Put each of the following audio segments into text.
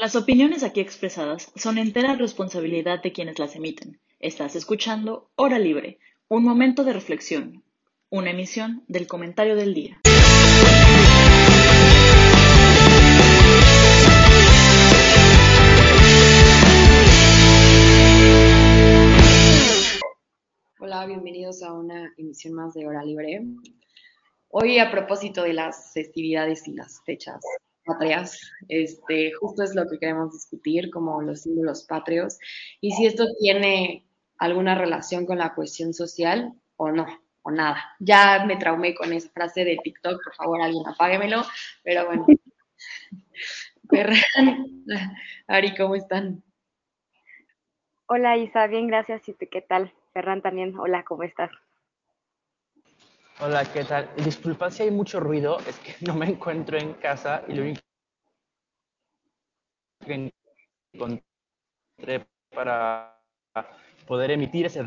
Las opiniones aquí expresadas son entera responsabilidad de quienes las emiten. Estás escuchando Hora Libre, un momento de reflexión, una emisión del comentario del día. Hola, bienvenidos a una emisión más de Hora Libre. Hoy a propósito de las festividades y las fechas patrias, este, justo es lo que queremos discutir como los símbolos patrios y si esto tiene alguna relación con la cuestión social o no, o nada. Ya me traumé con esa frase de TikTok, por favor alguien apáguemelo, pero bueno. Ari, ¿cómo están? Hola Isa, bien, gracias. ¿Y tú qué tal? Ferran también, hola, ¿cómo estás? Hola, ¿qué tal? Disculpa si hay mucho ruido, es que no me encuentro en casa y lo único que encontré para poder emitir ese...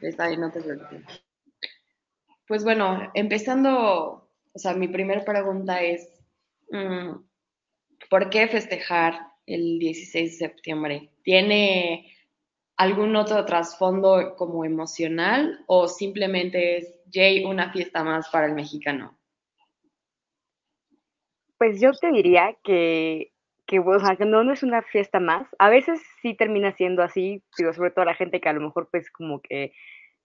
Está bien, no te preocupes. Pues bueno, empezando, o sea, mi primera pregunta es, mm, ¿por qué festejar el 16 de septiembre? ¿Tiene algún otro trasfondo como emocional o simplemente es, Jay, una fiesta más para el mexicano? Pues yo te diría que, que, no, no es una fiesta más. A veces sí termina siendo así, digo, sobre todo la gente que a lo mejor pues como que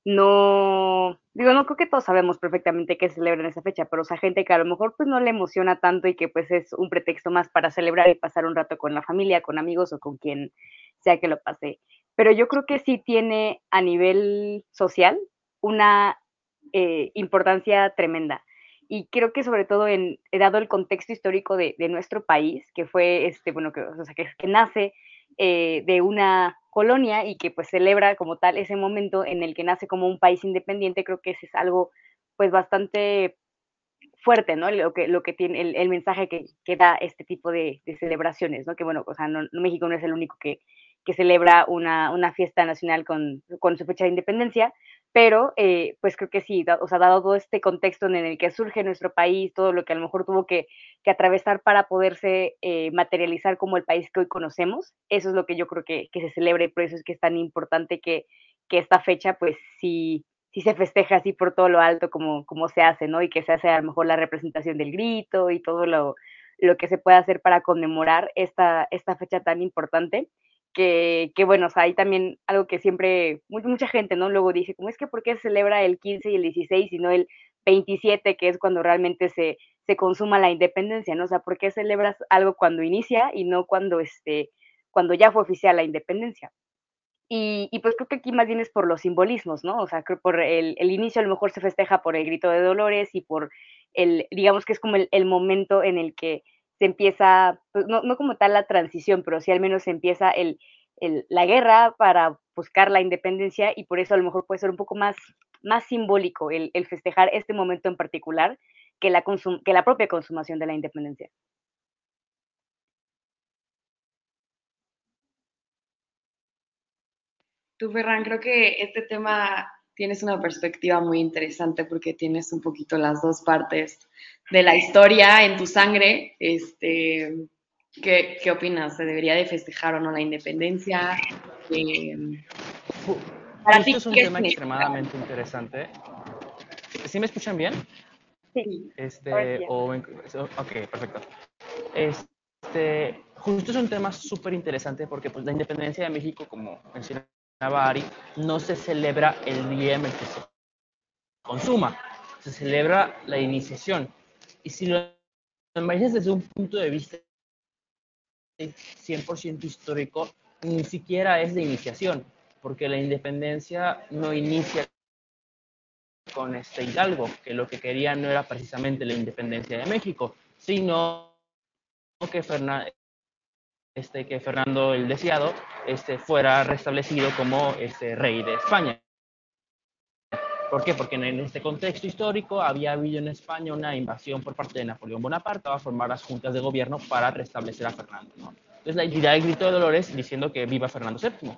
no, digo, no creo que todos sabemos perfectamente que celebran esa fecha, pero o sea, gente que a lo mejor pues no le emociona tanto y que pues es un pretexto más para celebrar y pasar un rato con la familia, con amigos o con quien sea que lo pase pero yo creo que sí tiene a nivel social una eh, importancia tremenda. Y creo que sobre todo en, dado el contexto histórico de, nuestro país, que fue, este, bueno, que, o que, nace eh, de una colonia y que pues celebra como tal ese momento en el que nace como un país independiente, creo que ese es algo pues bastante fuerte, ¿no? Lo que, lo que tiene, el, mensaje que, que, da este tipo de, celebraciones, ¿no? Que bueno, o sea, México no es el único que, que celebra una, una fiesta nacional con, con, su fecha de independencia, pero eh, pues creo que sí, o sea, dado todo este contexto en el que surge nuestro país, todo lo que a lo mejor tuvo que, que atravesar para poderse eh, materializar como el país que hoy conocemos, eso es lo que yo creo que, que se celebra y por eso es que es tan importante que, que esta fecha pues sí, sí se festeja así por todo lo alto como, como se hace, ¿no? Y que se hace a lo mejor la representación del grito y todo lo, lo que se puede hacer para conmemorar esta, esta fecha tan importante que, que, bueno, o sea, hay también algo que siempre, mucha gente, ¿no? Luego dice, ¿cómo es que por qué se celebra el 15 y el 16 y no el 27, que es cuando realmente se, se consuma la independencia, ¿no? O sea, ¿por qué celebras algo cuando inicia y no cuando, este, cuando ya fue oficial la independencia? Y, y, pues creo que aquí más bien es por los simbolismos, ¿no? O sea, creo por el, el, inicio a lo mejor se festeja por el grito de Dolores y por el, digamos que es como el momento en el que se empieza, pues, no, no, como tal la transición, pero sí al menos se empieza el, el, la guerra para buscar la independencia y por eso a lo mejor puede ser un poco más, más simbólico el, el festejar este momento en particular que la, consum, que la propia consumación de la independencia. Tú, Ferran, creo que este tema tienes una perspectiva muy interesante porque tienes un poquito las dos partes de la historia en tu sangre. Este, ¿qué, ¿Qué opinas? ¿Se debería de festejar o no la independencia? Eh, para ti, es un tema extremadamente interesante. ¿Sí me escuchan bien? Sí. Este, o, ok, perfecto. Este, justo es un tema súper interesante porque pues, la independencia de México, como mencionaba Ari, no se celebra el día en el que se consuma, se celebra la iniciación. Y si lo imaginas desde un punto de vista 100% histórico, ni siquiera es de iniciación, porque la independencia no inicia con este Hidalgo, que lo que quería no era precisamente la independencia de México, sino que, este, que Fernando el Deseado este, fuera restablecido como este, rey de España. ¿Por qué? Porque en este contexto histórico había habido en España una invasión por parte de Napoleón Bonaparte a formar las juntas de gobierno para restablecer a Fernando. Entonces la idea del grito de Dolores diciendo que viva Fernando VII.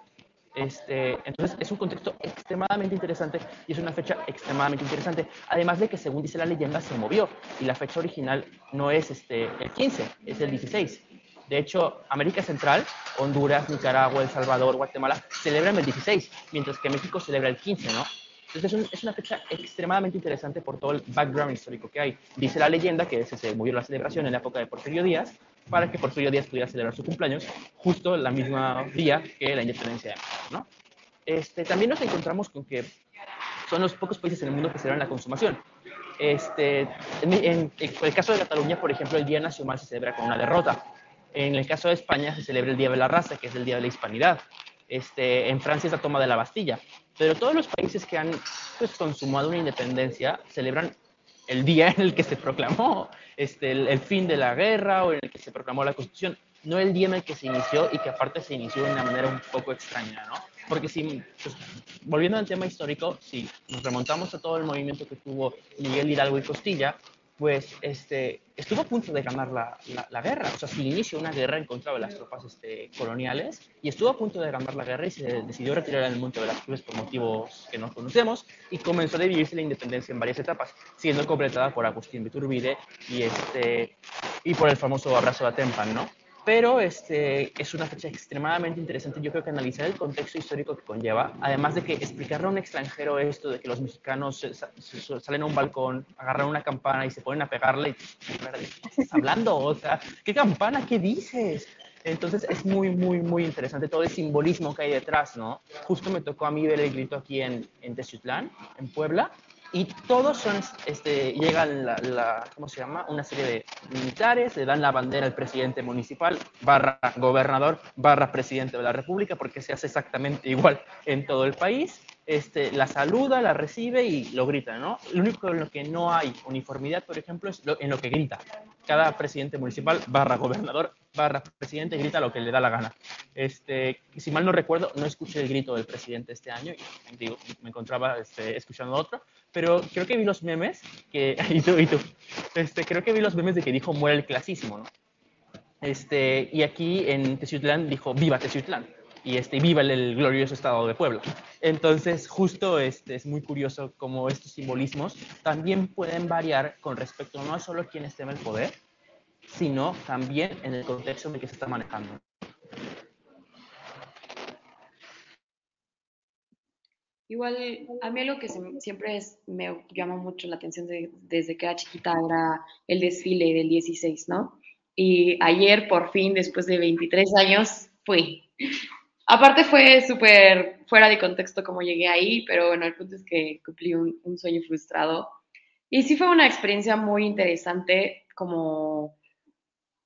Este, entonces es un contexto extremadamente interesante y es una fecha extremadamente interesante. Además de que según dice la leyenda se movió y la fecha original no es este, el 15, es el 16. De hecho, América Central, Honduras, Nicaragua, El Salvador, Guatemala, celebran el 16, mientras que México celebra el 15, ¿no? Entonces es, una fecha extremadamente interesante por todo el background histórico que hay. Dice la leyenda que se movió la celebración en la época de Porfirio Díaz para que Porfirio Díaz pudiera celebrar su cumpleaños justo la misma día que la independencia ¿no? Este, también nos encontramos con que son los pocos países en el mundo que celebran la consumación. Este, en, el caso de Cataluña, por ejemplo, el Día Nacional se celebra con una derrota. En el caso de España se celebra el Día de la Raza, que es el Día de la Hispanidad. Este, en Francia es la toma de la Bastilla. Pero todos los países que han pues, consumado una independencia celebran el día en el que se proclamó este, el, fin de la guerra o en el que se proclamó la Constitución, no el día en el que se inició y que aparte se inició de una manera un poco extraña, ¿no? Porque si, pues, volviendo al tema histórico, si nos remontamos a todo el movimiento que tuvo Miguel Hidalgo y Costilla, pues este, estuvo a punto de ganar la, la, guerra. O sea, se inició una guerra en contra de las tropas este, coloniales y estuvo a punto de ganar la guerra y se decidió retirar el Monte de las Cruz por motivos que no conocemos y comenzó a dividirse la independencia en varias etapas, siendo completada por Agustín de y, este, y por el famoso abrazo de Atempan, ¿no? Pero este, es una fecha extremadamente interesante. Yo creo que analizar el contexto histórico que conlleva, además de que explicarle a un extranjero esto de que los mexicanos salen a un balcón, agarran una campana y se ponen a pegarle, ¿qué estás hablando? O sea, ¿qué campana? ¿Qué dices? Entonces es muy, muy, muy interesante todo el simbolismo que hay detrás, ¿no? Justo me tocó a mí ver el grito aquí en, en Teciutlán, en Puebla, y todos son, este, llegan la, ¿cómo se llama? Una serie de militares, le dan la bandera al presidente municipal, barra gobernador, barra presidente de la república, porque se hace exactamente igual en todo el país. Este, la saluda, la recibe y lo grita, ¿no? Lo único en lo que no hay uniformidad, por ejemplo, es en lo que grita. Cada presidente municipal, barra gobernador, barra presidente, grita lo que le da la gana. Este, si mal no recuerdo, no escuché el grito del presidente este año, y me encontraba este, escuchando otro, pero creo que vi los memes, que, y este, creo que vi los memes de que dijo muere el clasísimo, ¿no? Este, y aquí en Teciutlán dijo viva Teciutlán y este, viva el, glorioso estado de Puebla. Entonces, justo este, es muy curioso cómo estos simbolismos también pueden variar con respecto no a solo quien esté en el poder, sino también en el contexto en el que se está manejando. Igual, a mí lo que siempre me llama mucho la atención desde que era chiquita era el desfile del 16, ¿no? Y ayer, por fin, después de 23 años, fui. Aparte fue súper fuera de contexto como llegué ahí, pero bueno, el punto es que cumplí un, un sueño frustrado. Y sí fue una experiencia muy interesante, como,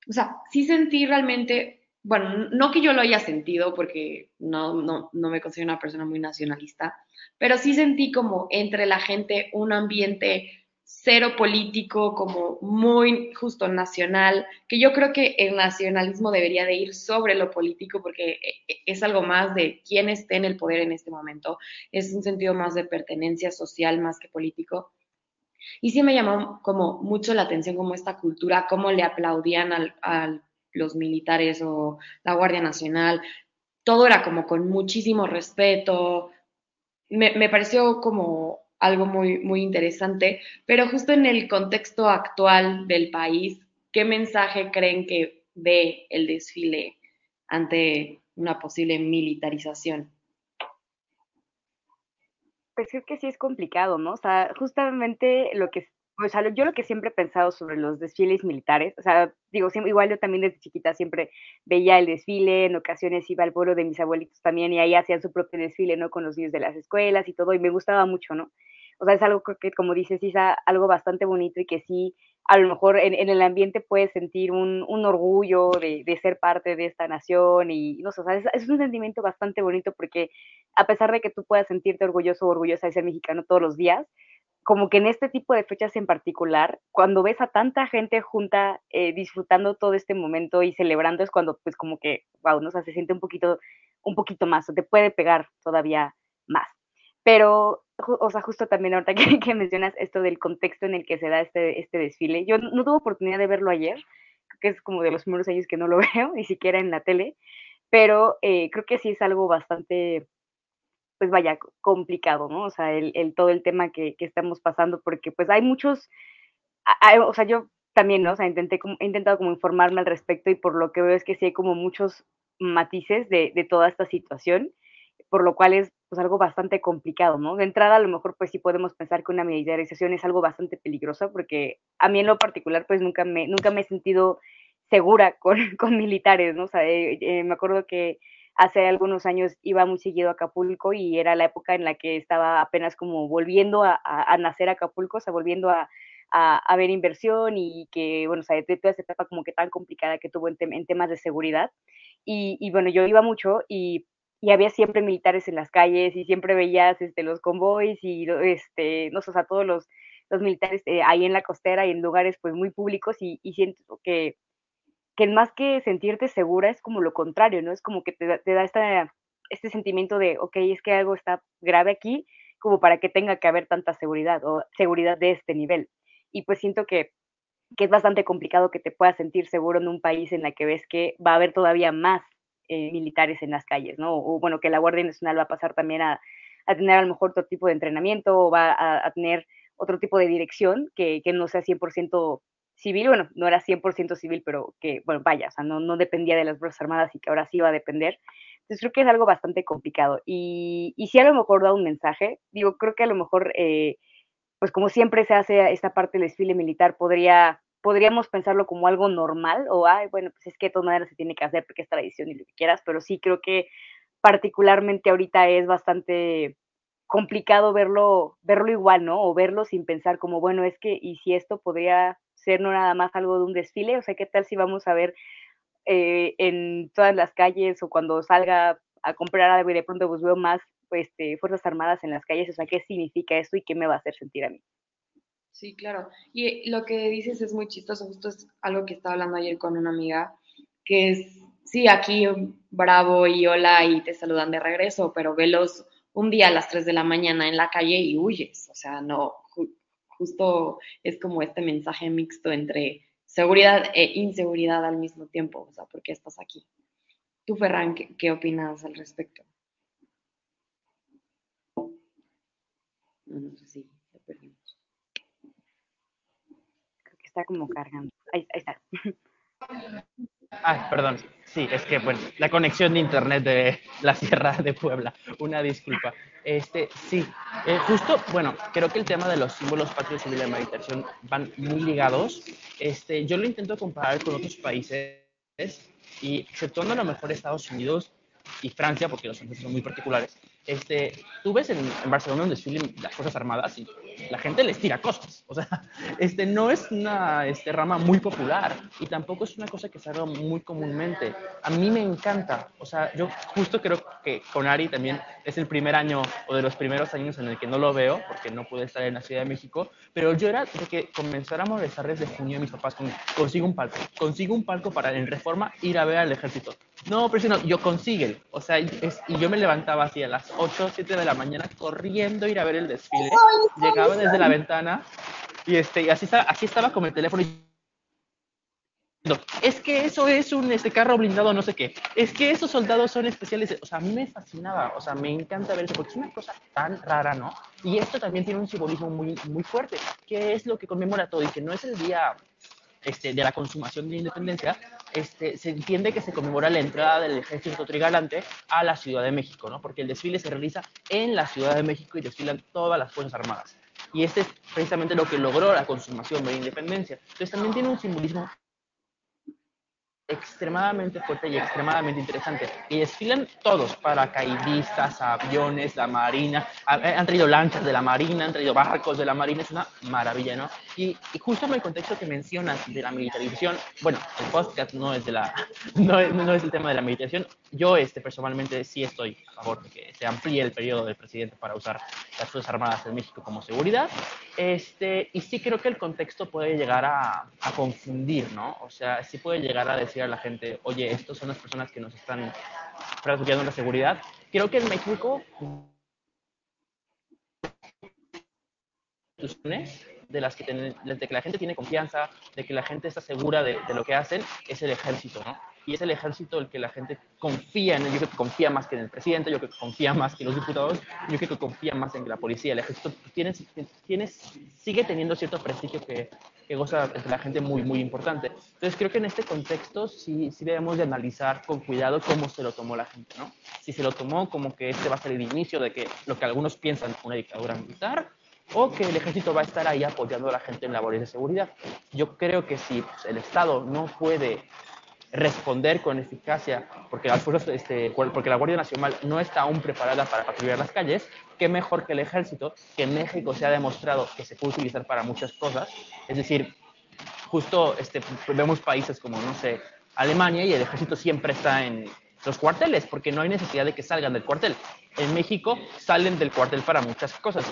o sea, sí sentí realmente bueno, no que yo lo haya sentido porque no, no, no me considero una persona muy nacionalista, pero sí sentí como entre la gente un ambiente cero político, como muy justo nacional, que yo creo que el nacionalismo debería de ir sobre lo político porque e, e, es algo más de quién esté en el poder en este momento, es un sentido más de pertenencia social más que político. Y sí me llamó como mucho la atención como esta cultura, cómo le aplaudían al, al los militares o la Guardia Nacional, todo era como con muchísimo respeto. Me, pareció como algo muy, muy interesante, pero justo en el contexto actual del país, ¿qué mensaje creen que ve el desfile ante una posible militarización? Pues creo que sí es complicado, ¿no? O sea, justamente lo que o sea, yo lo que siempre he pensado sobre los desfiles militares, o sea, digo, igual yo también desde chiquita siempre veía el desfile, en ocasiones iba al pueblo de mis abuelitos también y ahí hacían su propio desfile, ¿no? Con los niños de las escuelas y todo, y me gustaba mucho, ¿no? O sea, es algo que, como dices, es algo bastante bonito y que sí, a lo mejor en, el ambiente puedes sentir un, orgullo de, ser parte de esta nación y, no sé, o sea, es, un sentimiento bastante bonito porque a pesar de que tú puedas sentirte orgulloso o orgullosa de ser mexicano todos los días, como que en este tipo de fechas en particular, cuando ves a tanta gente junta eh, disfrutando todo este momento y celebrando, es cuando pues como que, wow, ¿no? se siente un poquito, un poquito más, o te puede pegar todavía más. Pero, o sea, justo también ahorita que, mencionas esto del contexto en el que se da este, este desfile, yo no, tuve oportunidad de verlo ayer, que es como de los primeros años que no lo veo, ni siquiera en la tele, pero eh, creo que sí es algo bastante pues vaya, complicado, ¿no? O sea, el, todo el tema que, estamos pasando, porque pues hay muchos, o sea, yo también, ¿no? O sea, intenté, he intentado como informarme al respecto y por lo que veo es que sí hay como muchos matices de, de toda esta situación, por lo cual es pues algo bastante complicado, ¿no? De entrada, a lo mejor, pues sí podemos pensar que una militarización es algo bastante peligroso, porque a mí en lo particular, pues nunca me, nunca me he sentido segura con, con militares, ¿no? O sea, eh, eh, me acuerdo que hace algunos años iba muy seguido a Acapulco y era la época en la que estaba apenas como volviendo a, a, nacer Acapulco, o sea, volviendo a, a, ver inversión y que, bueno, o sea, de toda esa etapa como que tan complicada que tuvo en, en temas de seguridad. Y, y, bueno, yo iba mucho y y había siempre militares en las calles y siempre veías este, los convoys y este, no sé, o sea, todos los, los militares eh, ahí en la costera y en lugares pues muy públicos y, y siento que, que más que sentirte segura es como lo contrario, ¿no? Es como que te, da esta, este sentimiento de, ok, es que algo está grave aquí como para que tenga que haber tanta seguridad o seguridad de este nivel. Y pues siento que, que es bastante complicado que te puedas sentir seguro en un país en la que ves que va a haber todavía más eh, militares en las calles, ¿no? O bueno, que la Guardia Nacional va a pasar también a, tener a lo mejor otro tipo de entrenamiento o va a, tener otro tipo de dirección que, no sea 100% civil, bueno, no era 100% civil, pero que, bueno, vaya, o sea, no, no dependía de las Fuerzas Armadas y que ahora sí va a depender. Entonces creo que es algo bastante complicado. Y, y sí a lo mejor da un mensaje, digo, creo que a lo mejor, eh, pues como siempre se hace esta parte del desfile militar, podría podríamos pensarlo como algo normal o, ay, bueno, pues es que de todas maneras se tiene que hacer porque es tradición y lo que quieras, pero sí creo que particularmente ahorita es bastante complicado verlo, verlo igual, ¿no? O verlo sin pensar como, bueno, es que, y si esto podría ser no nada más algo de un desfile, o sea, ¿qué tal si vamos a ver eh, en todas las calles o cuando salga a comprar algo y de pronto pues veo más este, Fuerzas Armadas en las calles, o sea, ¿qué significa esto y qué me va a hacer sentir a mí? Sí, claro. Y lo que dices es muy chistoso, justo es algo que estaba hablando ayer con una amiga, que es, sí, aquí bravo y hola y te saludan de regreso, pero velos un día a las 3 de la mañana en la calle y huyes. O sea, no, justo es como este mensaje mixto entre seguridad e inseguridad al mismo tiempo. O sea, ¿por qué estás aquí? Tú, Ferran, ¿qué, qué opinas al respecto? No, no sé si lo perdimos está como cargando. Ahí, está. Ay, perdón. Sí, es que bueno, la conexión de internet de la Sierra de Puebla. Una disculpa. Este, sí, eh, justo, bueno, creo que el tema de los símbolos patrios y de la meditación van muy ligados. Este, yo lo intento comparar con otros países y exceptuando a lo mejor Estados Unidos y Francia, porque los franceses son muy particulares, este, tú ves en, en Barcelona donde desfilen las Fuerzas Armadas y la gente les tira cosas. O sea, este, no es una este, rama muy popular y tampoco es una cosa que se haga muy comúnmente. A mí me encanta. O sea, yo justo creo que con Ari también es el primer año o de los primeros años en el que no lo veo porque no pude estar en la Ciudad de México, pero yo era de que comenzara a molestar desde junio a mis papás con consigo un palco, consigo un palco para en reforma ir a ver al ejército. No, pero si no, yo consigue. O sea, y yo me levantaba así a las 8, 7 de la mañana corriendo a ir a ver el desfile. Llegaba desde la ventana y, este, y así, así estaba con el teléfono y es que eso es un este carro blindado, no sé qué. Es que esos soldados son especiales. O sea, a mí me fascinaba. O sea, me encanta ver eso porque es una cosa tan rara, ¿no? Y esto también tiene un simbolismo muy, muy fuerte, que es lo que conmemora todo y que no es el día este, de la consumación de la independencia, este, se entiende que se conmemora la entrada del ejército trigalante a la Ciudad de México, ¿no? Porque el desfile se realiza en la Ciudad de México y desfilan todas las Fuerzas Armadas. Y este es precisamente lo que logró la consumación de la independencia. Entonces también tiene un simbolismo extremadamente fuerte y extremadamente interesante. Y desfilan todos, paracaidistas, aviones, la marina, eh, han traído lanchas de la marina, han traído barcos de la marina, es una maravilla, ¿no? Y, y justo en el contexto que mencionas de la militarización, bueno, el podcast no es, de la, no es, no es el tema de la militarización, yo este, personalmente sí estoy a favor de que se amplíe el periodo del presidente para usar las Fuerzas Armadas en México como seguridad, este, y sí creo que el contexto puede llegar a, a confundir, ¿no? O sea, sí puede llegar a decir a la gente, oye, estos son las personas que nos están transmitiendo la seguridad. Creo que en México de las que, de que la gente tiene confianza, de que la gente está segura de, lo que hacen, es el ejército, ¿no? Y es el ejército el que la gente confía en él. Yo creo que confía más que en el presidente, yo creo que confía más que en los diputados, yo creo que confía más en la policía. El ejército tiene, tiene, sigue teniendo cierto prestigio que, que goza entre la gente muy, muy importante. Entonces creo que en este contexto sí, sí debemos de analizar con cuidado cómo se lo tomó la gente, ¿no? Si se lo tomó como que este va a ser el inicio de que lo que algunos piensan una dictadura militar, o que el ejército va a estar ahí apoyando a la gente en labores de seguridad. Yo creo que si el Estado no puede responder con eficacia, porque las fuerzas, este, porque la Guardia Nacional no está aún preparada para patrullar las calles, qué mejor que el ejército, que en México se ha demostrado que se puede utilizar para muchas cosas. Es decir, justo este, vemos países como, no sé, Alemania y el ejército siempre está en los cuarteles, porque no hay necesidad de que salgan del cuartel. En México salen del cuartel para muchas cosas,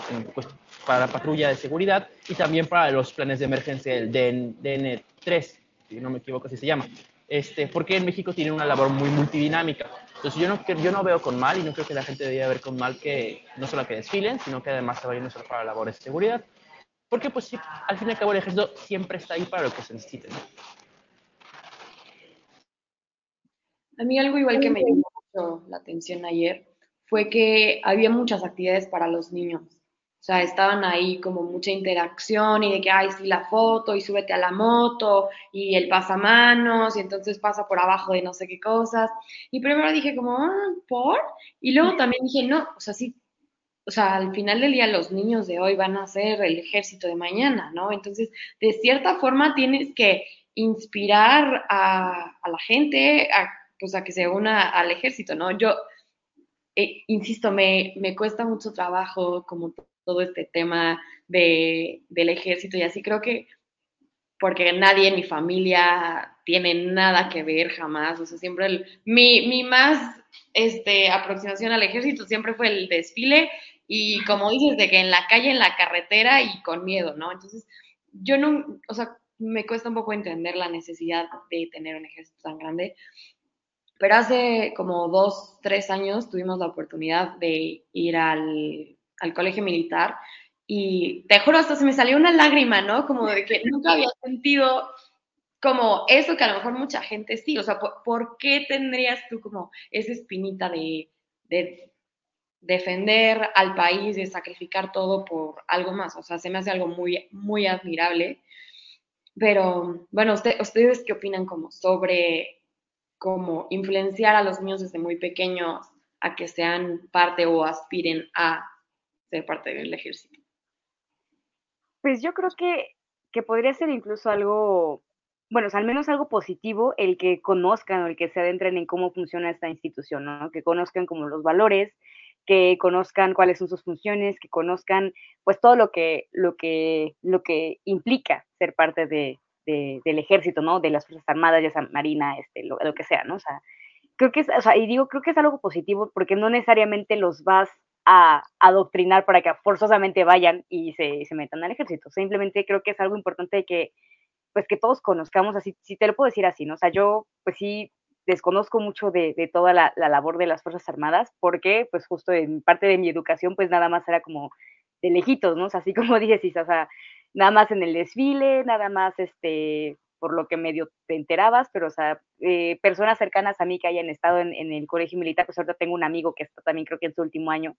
para patrulla de seguridad y también para los planes de emergencia, el DN3, si no me equivoco así se llama este, porque en México tiene una labor muy multidinámica. Entonces yo no, yo no veo con mal y no creo que la gente debería ver con mal que no solo que desfilen, sino que además se vayan solo para labores de seguridad. Porque pues al fin y al cabo el ejército siempre está ahí para lo que se necesite. A mí algo igual que me llamó mucho la atención ayer fue que había muchas actividades para los niños. O sea, estaban ahí como mucha interacción y de que, ay, sí, la foto y súbete a la moto y el pasamanos y entonces pasa por abajo de no sé qué cosas. Y primero dije como, ah, ¿por? Y luego también dije, no, o sea, sí, o sea, al final del día los niños de hoy van a ser el ejército de mañana, ¿no? Entonces, de cierta forma tienes que inspirar a, la gente a, pues, a que se una al ejército, ¿no? Yo, eh, insisto, me, me cuesta mucho trabajo como todo este tema de, del ejército y así creo que porque nadie en mi familia tiene nada que ver jamás, o sea, siempre el, mi, mi más este, aproximación al ejército siempre fue el desfile y como dices, de que en la calle, en la carretera y con miedo, ¿no? Entonces, yo no, o sea, me cuesta un poco entender la necesidad de tener un ejército tan grande, pero hace como dos, tres años tuvimos la oportunidad de ir al al colegio militar y te juro, hasta se me salió una lágrima, ¿no? Como de que nunca había sentido como eso que a lo mejor mucha gente sí, o sea, ¿por, qué tendrías tú como esa espinita de, defender al país, de sacrificar todo por algo más? O sea, se me hace algo muy, muy admirable. Pero, bueno, ¿ustedes qué opinan como sobre cómo influenciar a los niños desde muy pequeños a que sean parte o aspiren a ser parte del ejército? Pues yo creo que, que podría ser incluso algo, bueno, al menos algo positivo el que conozcan o el que se adentren en cómo funciona esta institución, ¿no? Que conozcan como los valores, que conozcan cuáles son sus funciones, que conozcan pues todo lo que, lo que, lo que implica ser parte de, del ejército, ¿no? De las Fuerzas Armadas, ya sea Marina, este, lo, lo, que sea, ¿no? O sea, creo que o sea, y digo, creo que es algo positivo porque no necesariamente los vas a adoctrinar para que forzosamente vayan y se, metan al ejército. Simplemente creo que es algo importante que, pues, que todos conozcamos, así, si te lo puedo decir así, ¿no? O sea, yo, pues sí, desconozco mucho de, toda la, la, labor de las Fuerzas Armadas, porque, pues, justo en parte de mi educación, pues, nada más era como de lejitos, ¿no? Así como dices, o sea, nada más en el desfile, nada más, este, por lo que medio te enterabas, pero, o sea, eh, personas cercanas a mí que hayan estado en, el colegio militar, pues ahorita tengo un amigo que está también creo que en su último año,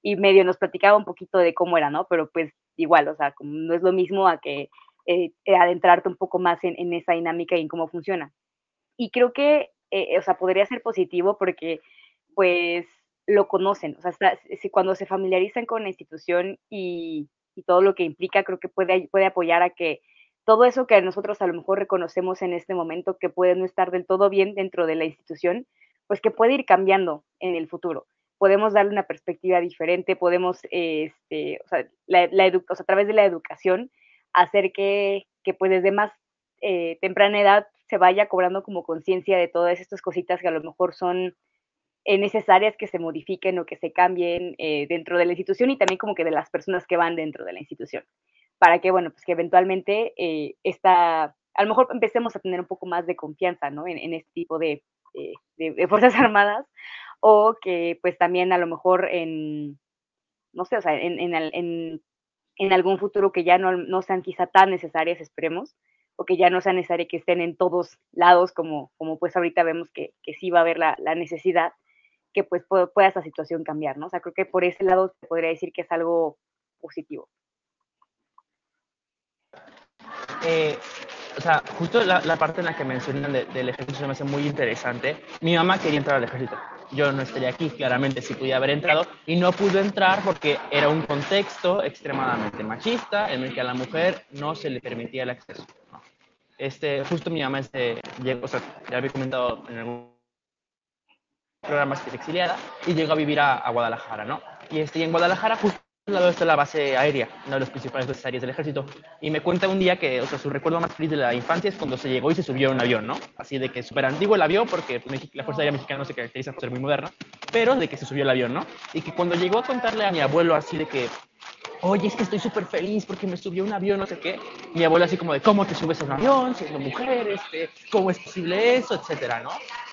y medio nos platicaba un poquito de cómo era, ¿no? Pero pues igual, o sea, como no es lo mismo a que eh, adentrarte un poco más en, esa dinámica y en cómo funciona. Y creo que, eh, o sea, podría ser positivo porque, pues, lo conocen, o sea, si cuando se familiarizan con la institución y, y todo lo que implica, creo que puede, puede apoyar a que todo eso que nosotros a lo mejor reconocemos en este momento que puede no estar del todo bien dentro de la institución, pues que puede ir cambiando en el futuro. Podemos darle una perspectiva diferente, podemos, este, o sea, a través de la educación, hacer que, que pues desde más eh, temprana edad se vaya cobrando como conciencia de todas estas cositas que a lo mejor son necesarias que se modifiquen o que se cambien eh, dentro de la institución y también como que de las personas que van dentro de la institución para que, bueno, pues que eventualmente eh, esta, a lo mejor empecemos a tener un poco más de confianza, ¿no? En, este tipo de, de, Fuerzas Armadas, o que pues también a lo mejor en, no sé, o sea, en, en, en, en algún futuro que ya no, no, sean quizá tan necesarias, esperemos, o que ya no sea necesario que estén en todos lados, como, como pues ahorita vemos que, que sí va a haber la, la necesidad, que pues pueda esa situación cambiar, ¿no? O sea, creo que por ese lado podría decir que es algo positivo. Eh, o sea, justo la, la, parte en la que mencionan de, del ejército me hace muy interesante. Mi mamá quería entrar al ejército. Yo no estaría aquí, claramente, si pudiera haber entrado, y no pudo entrar porque era un contexto extremadamente machista en el que a la mujer no se le permitía el acceso. Este, justo mi mamá este, llegó, o sea, ya había comentado en algún programa que exiliada y llegó a vivir a, a Guadalajara, ¿no? Y, este, y en Guadalajara justo lado está la base aérea, una de las principales bases aéreas del ejército. Y me cuenta un día que, o sea, su recuerdo más feliz de la infancia es cuando se llegó y se subió a un avión, ¿no? Así de que súper antiguo el avión, porque la Fuerza Aérea Mexicana no se caracteriza por ser muy moderna, pero de que se subió el avión, ¿no? Y que cuando llegó a contarle a mi abuelo así de que, oye, es que estoy súper feliz porque me subió un avión, no sé qué. Mi abuela así como de, ¿cómo te subes a un avión siendo mujer? Este, ¿Cómo es posible eso? Etcétera, ¿no?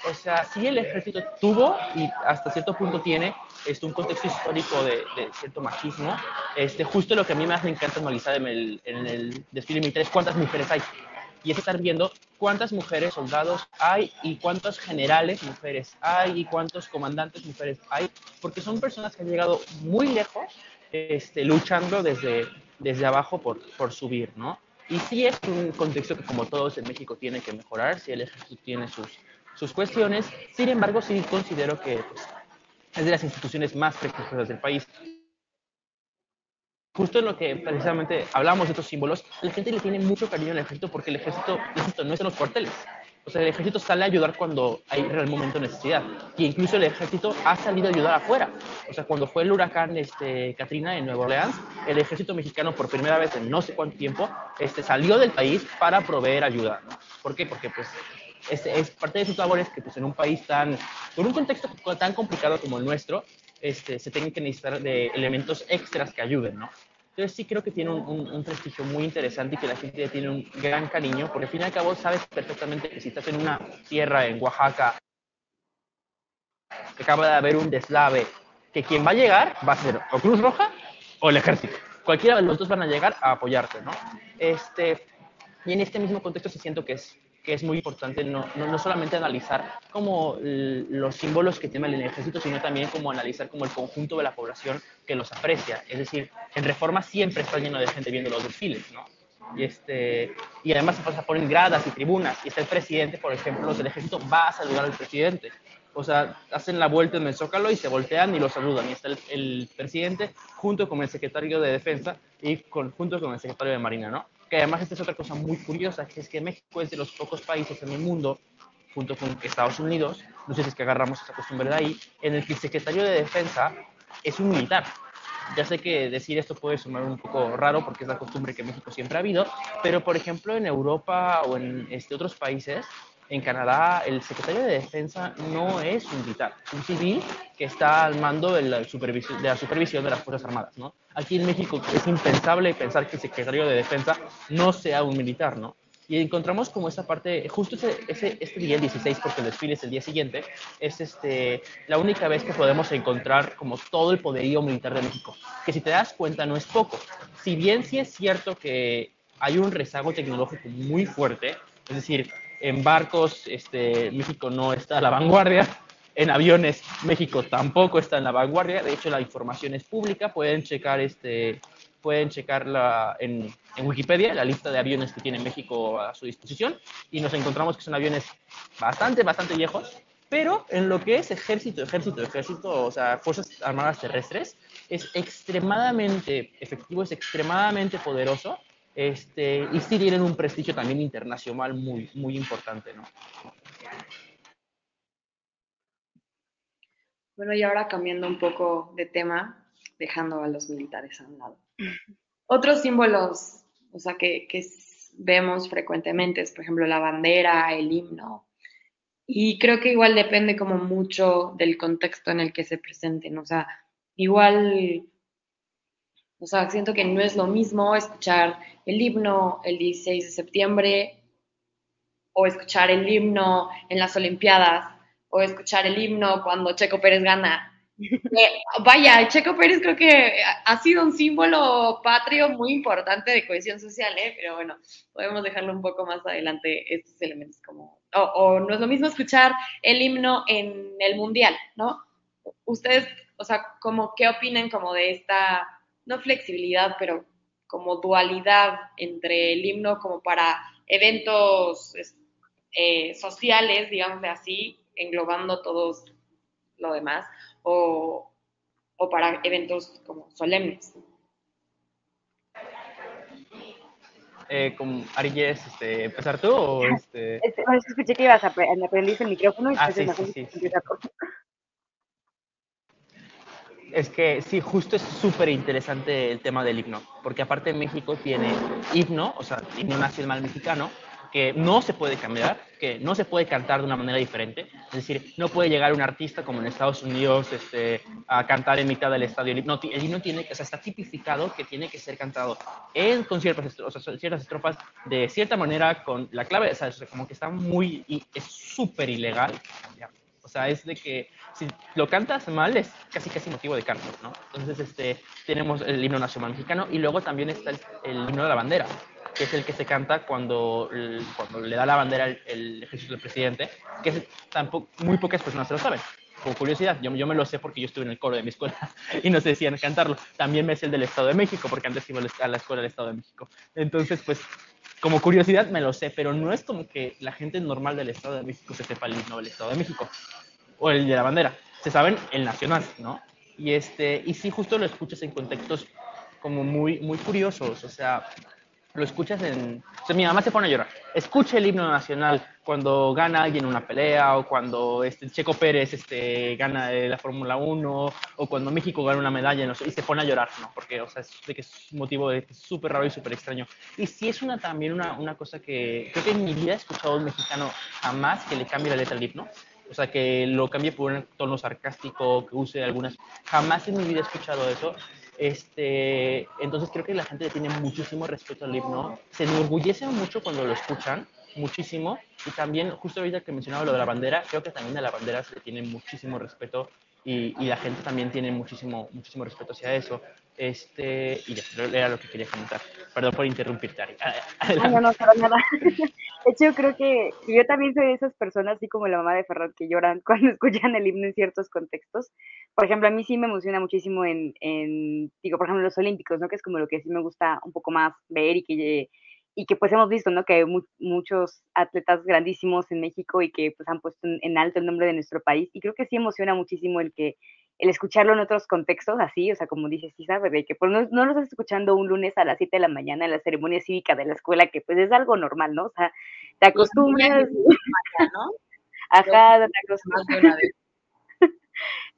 O sea, sí el ejército tuvo y hasta cierto punto tiene este, un contexto histórico de, de, cierto machismo. Este, justo lo que a mí más me encanta analizar en el, en el desfile militar es cuántas mujeres hay. Y es estar viendo cuántas mujeres soldados hay y cuántos generales mujeres hay y cuántos comandantes mujeres hay, porque son personas que han llegado muy lejos este, luchando desde, desde abajo por, por subir, ¿no? Y sí es un contexto que como todos en México tiene que mejorar, si el ejército tiene sus, sus cuestiones, sin embargo sí considero que pues, es de las instituciones más prestigiosas del país. Justo en lo que precisamente hablamos de estos símbolos, la gente le tiene mucho cariño al ejército porque el ejército, insisto, no es en los cuarteles. O sea, el ejército sale a ayudar cuando hay real momento de necesidad. Y incluso el ejército ha salido a ayudar afuera. O sea, cuando fue el huracán este, Katrina en Nueva Orleans, el ejército mexicano por primera vez en no sé cuánto tiempo este, salió del país para proveer ayuda. ¿Por qué? Porque pues es, es, parte de sus labores que pues, en un país tan, con un contexto tan complicado como el nuestro, este, se tienen que necesitar de elementos extras que ayuden, ¿no? Entonces sí creo que tiene un, un, un, prestigio muy interesante y que la gente le tiene un gran cariño, porque al fin y al cabo sabes perfectamente que si estás en una tierra en Oaxaca, que acaba de haber un deslave, que quien va a llegar va a ser o Cruz Roja o el ejército. Cualquiera de los dos van a llegar a apoyarte, ¿no? Este, y en este mismo contexto sí siento que es que es muy importante no, no, no solamente analizar como los símbolos que tiene el ejército, sino también como analizar como el conjunto de la población que los aprecia. Es decir, en Reforma siempre está lleno de gente viendo los desfiles, ¿no? Y, este, y además se ponen gradas y tribunas, y está el presidente, por ejemplo, del ejército va a saludar al presidente. O sea, hacen la vuelta en el Zócalo y se voltean y lo saludan. Y está el, el presidente junto con el secretario de Defensa y con, junto con el secretario de Marina, ¿no? Que además esta es otra cosa muy curiosa, que es que México es de los pocos países en el mundo, junto con Estados Unidos, no sé si es que agarramos esa costumbre de ahí, en el que el secretario de Defensa es un militar. Ya sé que decir esto puede sonar un poco raro porque es la costumbre que México siempre ha habido, pero por ejemplo en Europa o en este, otros países en Canadá el secretario de Defensa no es un militar, un civil que está al mando de la supervisión de, la supervisión de las Fuerzas Armadas, ¿no? Aquí en México es impensable pensar que el secretario de Defensa no sea un militar, ¿no? Y encontramos como esa parte, justo ese, ese, este día, el 16, porque el desfile es el día siguiente, es este, la única vez que podemos encontrar como todo el poderío militar de México, que si te das cuenta no es poco. Si bien sí es cierto que hay un rezago tecnológico muy fuerte, es decir, en barcos este, México no está a la vanguardia, en aviones México tampoco está en la vanguardia, de hecho la información es pública, pueden checar este pueden checarla en, en, Wikipedia, la lista de aviones que tiene México a su disposición, y nos encontramos que son aviones bastante, bastante viejos, pero en lo que es ejército, ejército, ejército, o sea, Fuerzas Armadas Terrestres, es extremadamente efectivo, es extremadamente poderoso, este, y sí tienen un prestigio también internacional muy, muy importante, ¿no? Bueno, y ahora cambiando un poco de tema, dejando a los militares a un lado. Otros símbolos, o sea, que, que vemos frecuentemente es, por ejemplo, la bandera, el himno. Y creo que igual depende como mucho del contexto en el que se presenten. O sea, igual o sea, siento que no es lo mismo escuchar el himno el 16 de septiembre o escuchar el himno en las Olimpiadas o escuchar el himno cuando Checo Pérez gana vaya, Checo Pérez creo que ha sido un símbolo patrio muy importante de cohesión social, ¿eh? pero bueno, podemos dejarlo un poco más adelante, estos elementos como, o, o no es lo mismo escuchar el himno en el mundial, ¿no? Ustedes, o sea, como, ¿qué opinan como de esta, no flexibilidad, pero como dualidad entre el himno como para eventos eh, sociales, digamos de así, englobando todos lo demás, o, o para eventos como solemnes. Eh, con Ari, ¿quieres este, empezar tú o este? Este, bueno, escuché que ibas a pre- aprendiste el micrófono y Ah, sí, sí, sí, sí. Es que sí, justo es súper interesante el tema del himno, porque aparte México tiene himno, o sea, himno nacional mexicano, que no se puede cambiar, que no se puede cantar de una manera diferente. Es decir, no puede llegar un artista como en Estados Unidos este, a cantar en mitad del estadio. El himno, el himno tiene, o sea, está tipificado que tiene que ser cantado en, con ciertas, o sea, ciertas estrofas de cierta manera, con la clave, o sea, como que está muy, es súper ilegal sea, es de que si lo cantas mal es casi casi motivo de cárcel, ¿no? Entonces, este, tenemos el himno nacional mexicano y luego también está el, el himno de la bandera, que es el que se canta cuando, cuando le da la bandera el, el ejército del presidente, que es, tampoco, muy pocas personas se lo saben. Como curiosidad, yo, yo me lo sé porque yo estuve en el coro de mi escuela y nos decían cantarlo. También me sé el del Estado de México, porque antes iba a la escuela del Estado de México. Entonces, pues, como curiosidad me lo sé, pero no es como que la gente normal del Estado de México se sepa el himno del Estado de México o el de la bandera. Se saben el nacional, ¿no? Y este y sí justo lo escuchas en contextos como muy muy curiosos, o sea, lo escuchas en o sea, mi mamá se pone a llorar. Escucha el himno nacional cuando gana alguien una pelea o cuando este Checo Pérez este gana la Fórmula 1 o cuando México gana una medalla no sé, y se pone a llorar, ¿no? Porque o sea, es de que es un motivo súper raro y súper extraño. Y sí es una también una, una cosa que creo que en mi vida he escuchado a un mexicano jamás que le cambie la letra al himno. O sea, que lo cambie por un tono sarcástico, que use algunas. Jamás en mi vida he escuchado eso. Este, entonces creo que la gente tiene muchísimo respeto al himno. Se enorgullece mucho cuando lo escuchan, muchísimo. Y también, justo ahorita que mencionaba lo de la bandera, creo que también a la bandera se le tiene muchísimo respeto y, y la gente también tiene muchísimo, muchísimo respeto hacia eso. Este, y ya, era lo que quería comentar. Perdón por interrumpirte, Ari. Ah, no, no, para nada. De hecho, yo creo que yo también soy de esas personas, así como la mamá de Ferran, que lloran cuando escuchan el himno en ciertos contextos. Por ejemplo, a mí sí me emociona muchísimo en, en digo, por ejemplo, los Olímpicos, ¿no? Que es como lo que sí me gusta un poco más ver y que, y que pues hemos visto, ¿no? Que hay mu- muchos atletas grandísimos en México y que pues han puesto en alto el nombre de nuestro país. Y creo que sí emociona muchísimo el que el escucharlo en otros contextos, así, o sea, como dices, sí, ¿sabes? De que pues, no, no lo estás escuchando un lunes a las 7 de la mañana en la ceremonia cívica de la escuela, que pues es algo normal, ¿no? O sea, te acostumbras, ¿no? ajá, te acostumbras.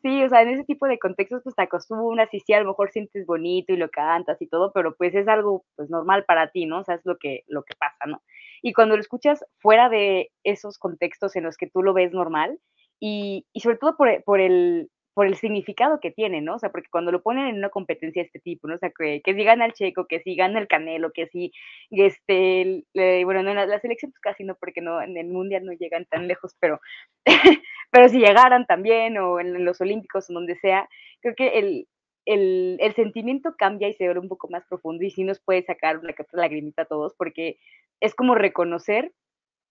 Sí, o sea, en ese tipo de contextos, pues te acostumbras y sí, a lo mejor sientes bonito y lo cantas y todo, pero pues es algo pues normal para ti, ¿no? O sea, es lo que, lo que pasa, ¿no? Y cuando lo escuchas fuera de esos contextos en los que tú lo ves normal y, y sobre todo por, por el por el significado que tiene, ¿no? O sea, porque cuando lo ponen en una competencia de este tipo, ¿no? O sea, que, que si gana el Checo, que si gana el Canelo, que si, este, eh, bueno, no, la, la selección pues casi no, porque no, en el Mundial no llegan tan lejos, pero pero si llegaran también o en los Olímpicos o donde sea, creo que el, el, el sentimiento cambia y se ve un poco más profundo y sí nos puede sacar una lagrimita a todos porque es como reconocer,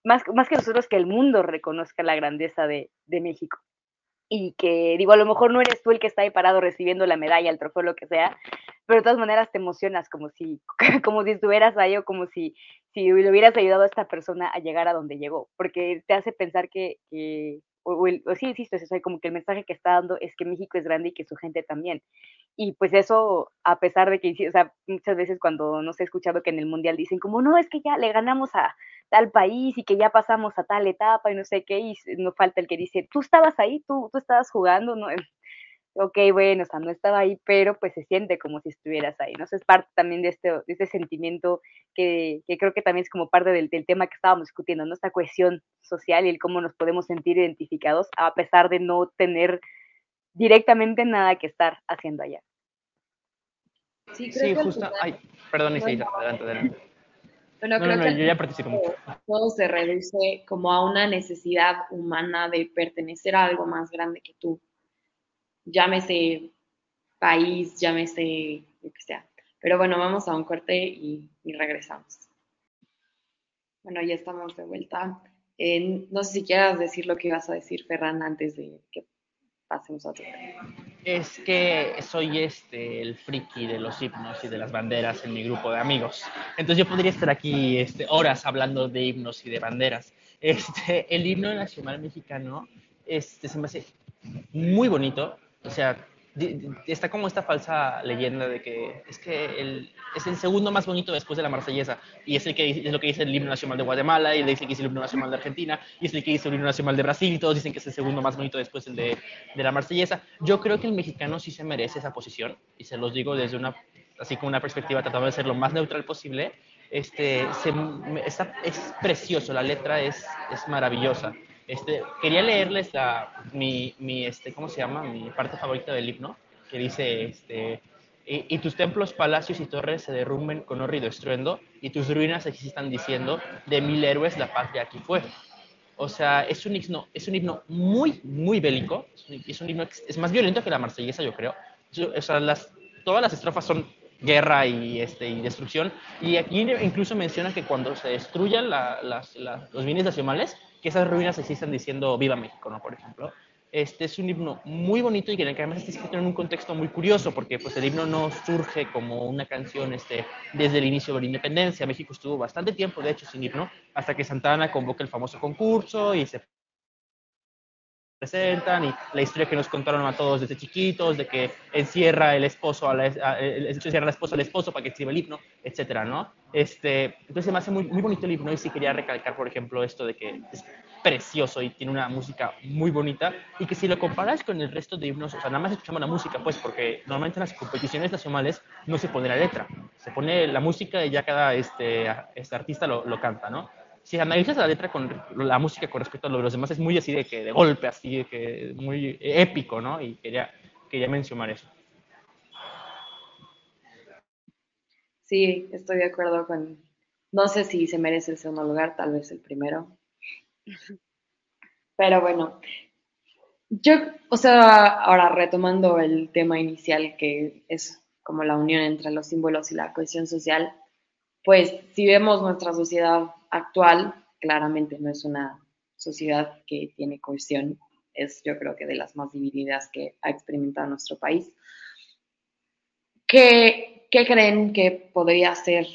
más, más que nosotros, que el mundo reconozca la grandeza de, de México y que, digo, a lo mejor no eres tú el que está ahí parado recibiendo la medalla, el trofeo, lo que sea, pero de todas maneras te emocionas como si, como si estuvieras ahí o como si, si le hubieras ayudado a esta persona a llegar a donde llegó, porque te hace pensar que, que o, el- o sí, insisto, es eso, como que el mensaje que está dando es que México es grande y que su gente también. Y pues eso, a pesar de que, muchas veces cuando no se ha escuchado que en el Mundial dicen como, no, es que ya le ganamos a tal país y que ya pasamos a tal etapa y no sé qué, y no falta el que dice, tú estabas ahí, tú, tú estabas jugando, ¿no? Ok, bueno, o sea, no estaba ahí, pero pues se siente como si estuvieras ahí, ¿no? Eso es parte también de este, de este sentimiento que, que creo que también es como parte del, del tema que estábamos discutiendo, ¿no? Esta cohesión social y el cómo nos podemos sentir identificados a pesar de no tener directamente nada que estar haciendo allá. Sí, creo Sí, que al justo. final- Ay, perdón, No, Isaías, no. adelante, adelante. Bueno, No, creo no, que yo ya participo mucho. todo se reduce como a una necesidad humana de pertenecer a algo más grande que tú. Llámese país, llámese lo que sea. Pero bueno, vamos a un corte y, regresamos. Bueno, ya estamos de vuelta. Eh, no sé si quieras decir lo que ibas a decir, Ferran, antes de que pasemos a otro. Es que soy este, el friki de los himnos y de las banderas en mi grupo de amigos. Entonces yo podría estar aquí este, horas hablando de himnos y de banderas. Este, el himno nacional mexicano este, se me hace muy bonito. O sea, está como esta falsa leyenda de que es que el, es el segundo más bonito después de la marsellesa y es, el que, es lo que dice el himno nacional de Guatemala y dice que es el himno nacional de Argentina y es el que dice el himno nacional de Brasil y todos dicen que es el segundo más bonito después del de, la marsellesa. Yo creo que el mexicano sí se merece esa posición y se los digo desde una, así como una perspectiva tratando de ser lo más neutral posible. Este, es precioso, la letra es, es maravillosa. Este, quería leerles la, mi, mi, este, ¿cómo se llama? Mi parte favorita del himno, que dice, este, y, tus templos, palacios y torres se derrumben con horrido estruendo, y tus ruinas existan diciendo, de mil héroes la patria aquí fue. O sea, es un himno, es un himno muy, muy bélico, es un himno, es más violento que la marsellesa, yo creo. O sea, las, todas las estrofas son guerra y, este, y destrucción. Y aquí incluso menciona que cuando se destruyan los bienes nacionales, que esas ruinas existan diciendo Viva México, ¿no? Por ejemplo. Este es un himno muy bonito y que además está escrito en un contexto muy curioso, porque pues, el himno no surge como una canción este, desde el inicio de la independencia. México estuvo bastante tiempo, de hecho, sin himno, hasta que Santana convoca el famoso concurso y se presentan y la historia que nos contaron a todos desde chiquitos, de que encierra el esposo a la, encierra la esposa al esposo para que escriba el himno, etcétera, ¿no? Este, entonces me hace muy, muy bonito el himno y sí quería recalcar, por ejemplo, esto de que es precioso y tiene una música muy bonita y que si lo comparas con el resto de himnos, o sea, nada más escuchamos la música, pues, porque normalmente en las competiciones nacionales no se pone la letra, se pone la música y ya cada este, este artista lo, lo canta, ¿no? Si analizas la letra con la música con respecto a lo de los demás, es muy así de que de golpe, así de que muy épico, ¿no? Y quería, quería mencionar eso. Sí, estoy de acuerdo con. No sé si se merece el segundo lugar, tal vez el primero. Pero bueno, yo, o sea, ahora retomando el tema inicial que es como la unión entre los símbolos y la cohesión social, pues si vemos nuestra sociedad actual claramente no es una sociedad que tiene cohesión, es yo creo que de las más divididas que ha experimentado nuestro país. ¿Qué, qué creen que podría ser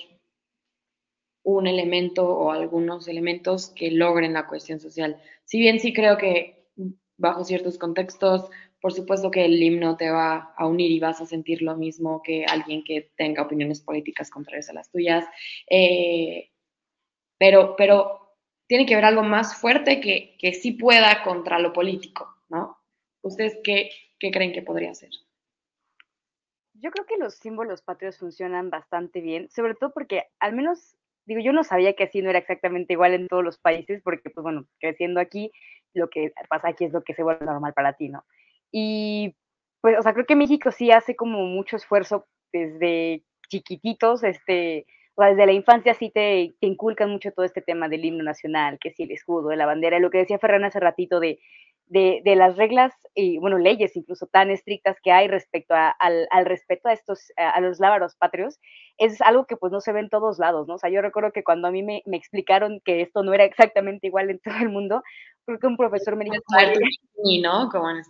un elemento o algunos elementos que logren la cohesión social? Si bien sí creo que bajo ciertos contextos, por supuesto que el himno te va a unir y vas a sentir lo mismo que alguien que tenga opiniones políticas contrarias a las tuyas. Eh, pero, pero tiene que haber algo más fuerte que, que sí pueda contra lo político, ¿no? ¿Ustedes qué, qué creen que podría ser? Yo creo que los símbolos patrios funcionan bastante bien, sobre todo porque al menos, digo, yo no sabía que así no era exactamente igual en todos los países, porque pues bueno, creciendo aquí, lo que pasa aquí es lo que se vuelve normal para ti, ¿no? Y pues, o sea, creo que México sí hace como mucho esfuerzo desde chiquititos, este, o sea, desde la infancia sí te, inculcan mucho todo este tema del himno nacional, que sí el escudo, de la bandera, lo que decía Ferran hace ratito de, de, de, las reglas y, bueno, leyes incluso tan estrictas que hay respecto a, al, al, respeto a estos, a los lábaros patrios, es algo que pues no se ve en todos lados, ¿no? O sea, yo recuerdo que cuando a mí me, me explicaron que esto no era exactamente igual en todo el mundo, creo que un profesor me dijo... ¿no? Como en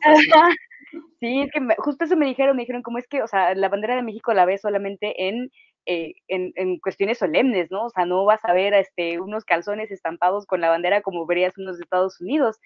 Sí, es que justo eso me dijeron, me dijeron, como es que, o sea, la bandera de México la ves solamente en eh, en, en, cuestiones solemnes, ¿no? O sea, no vas a ver este, unos calzones estampados con la bandera como verías unos de Estados Unidos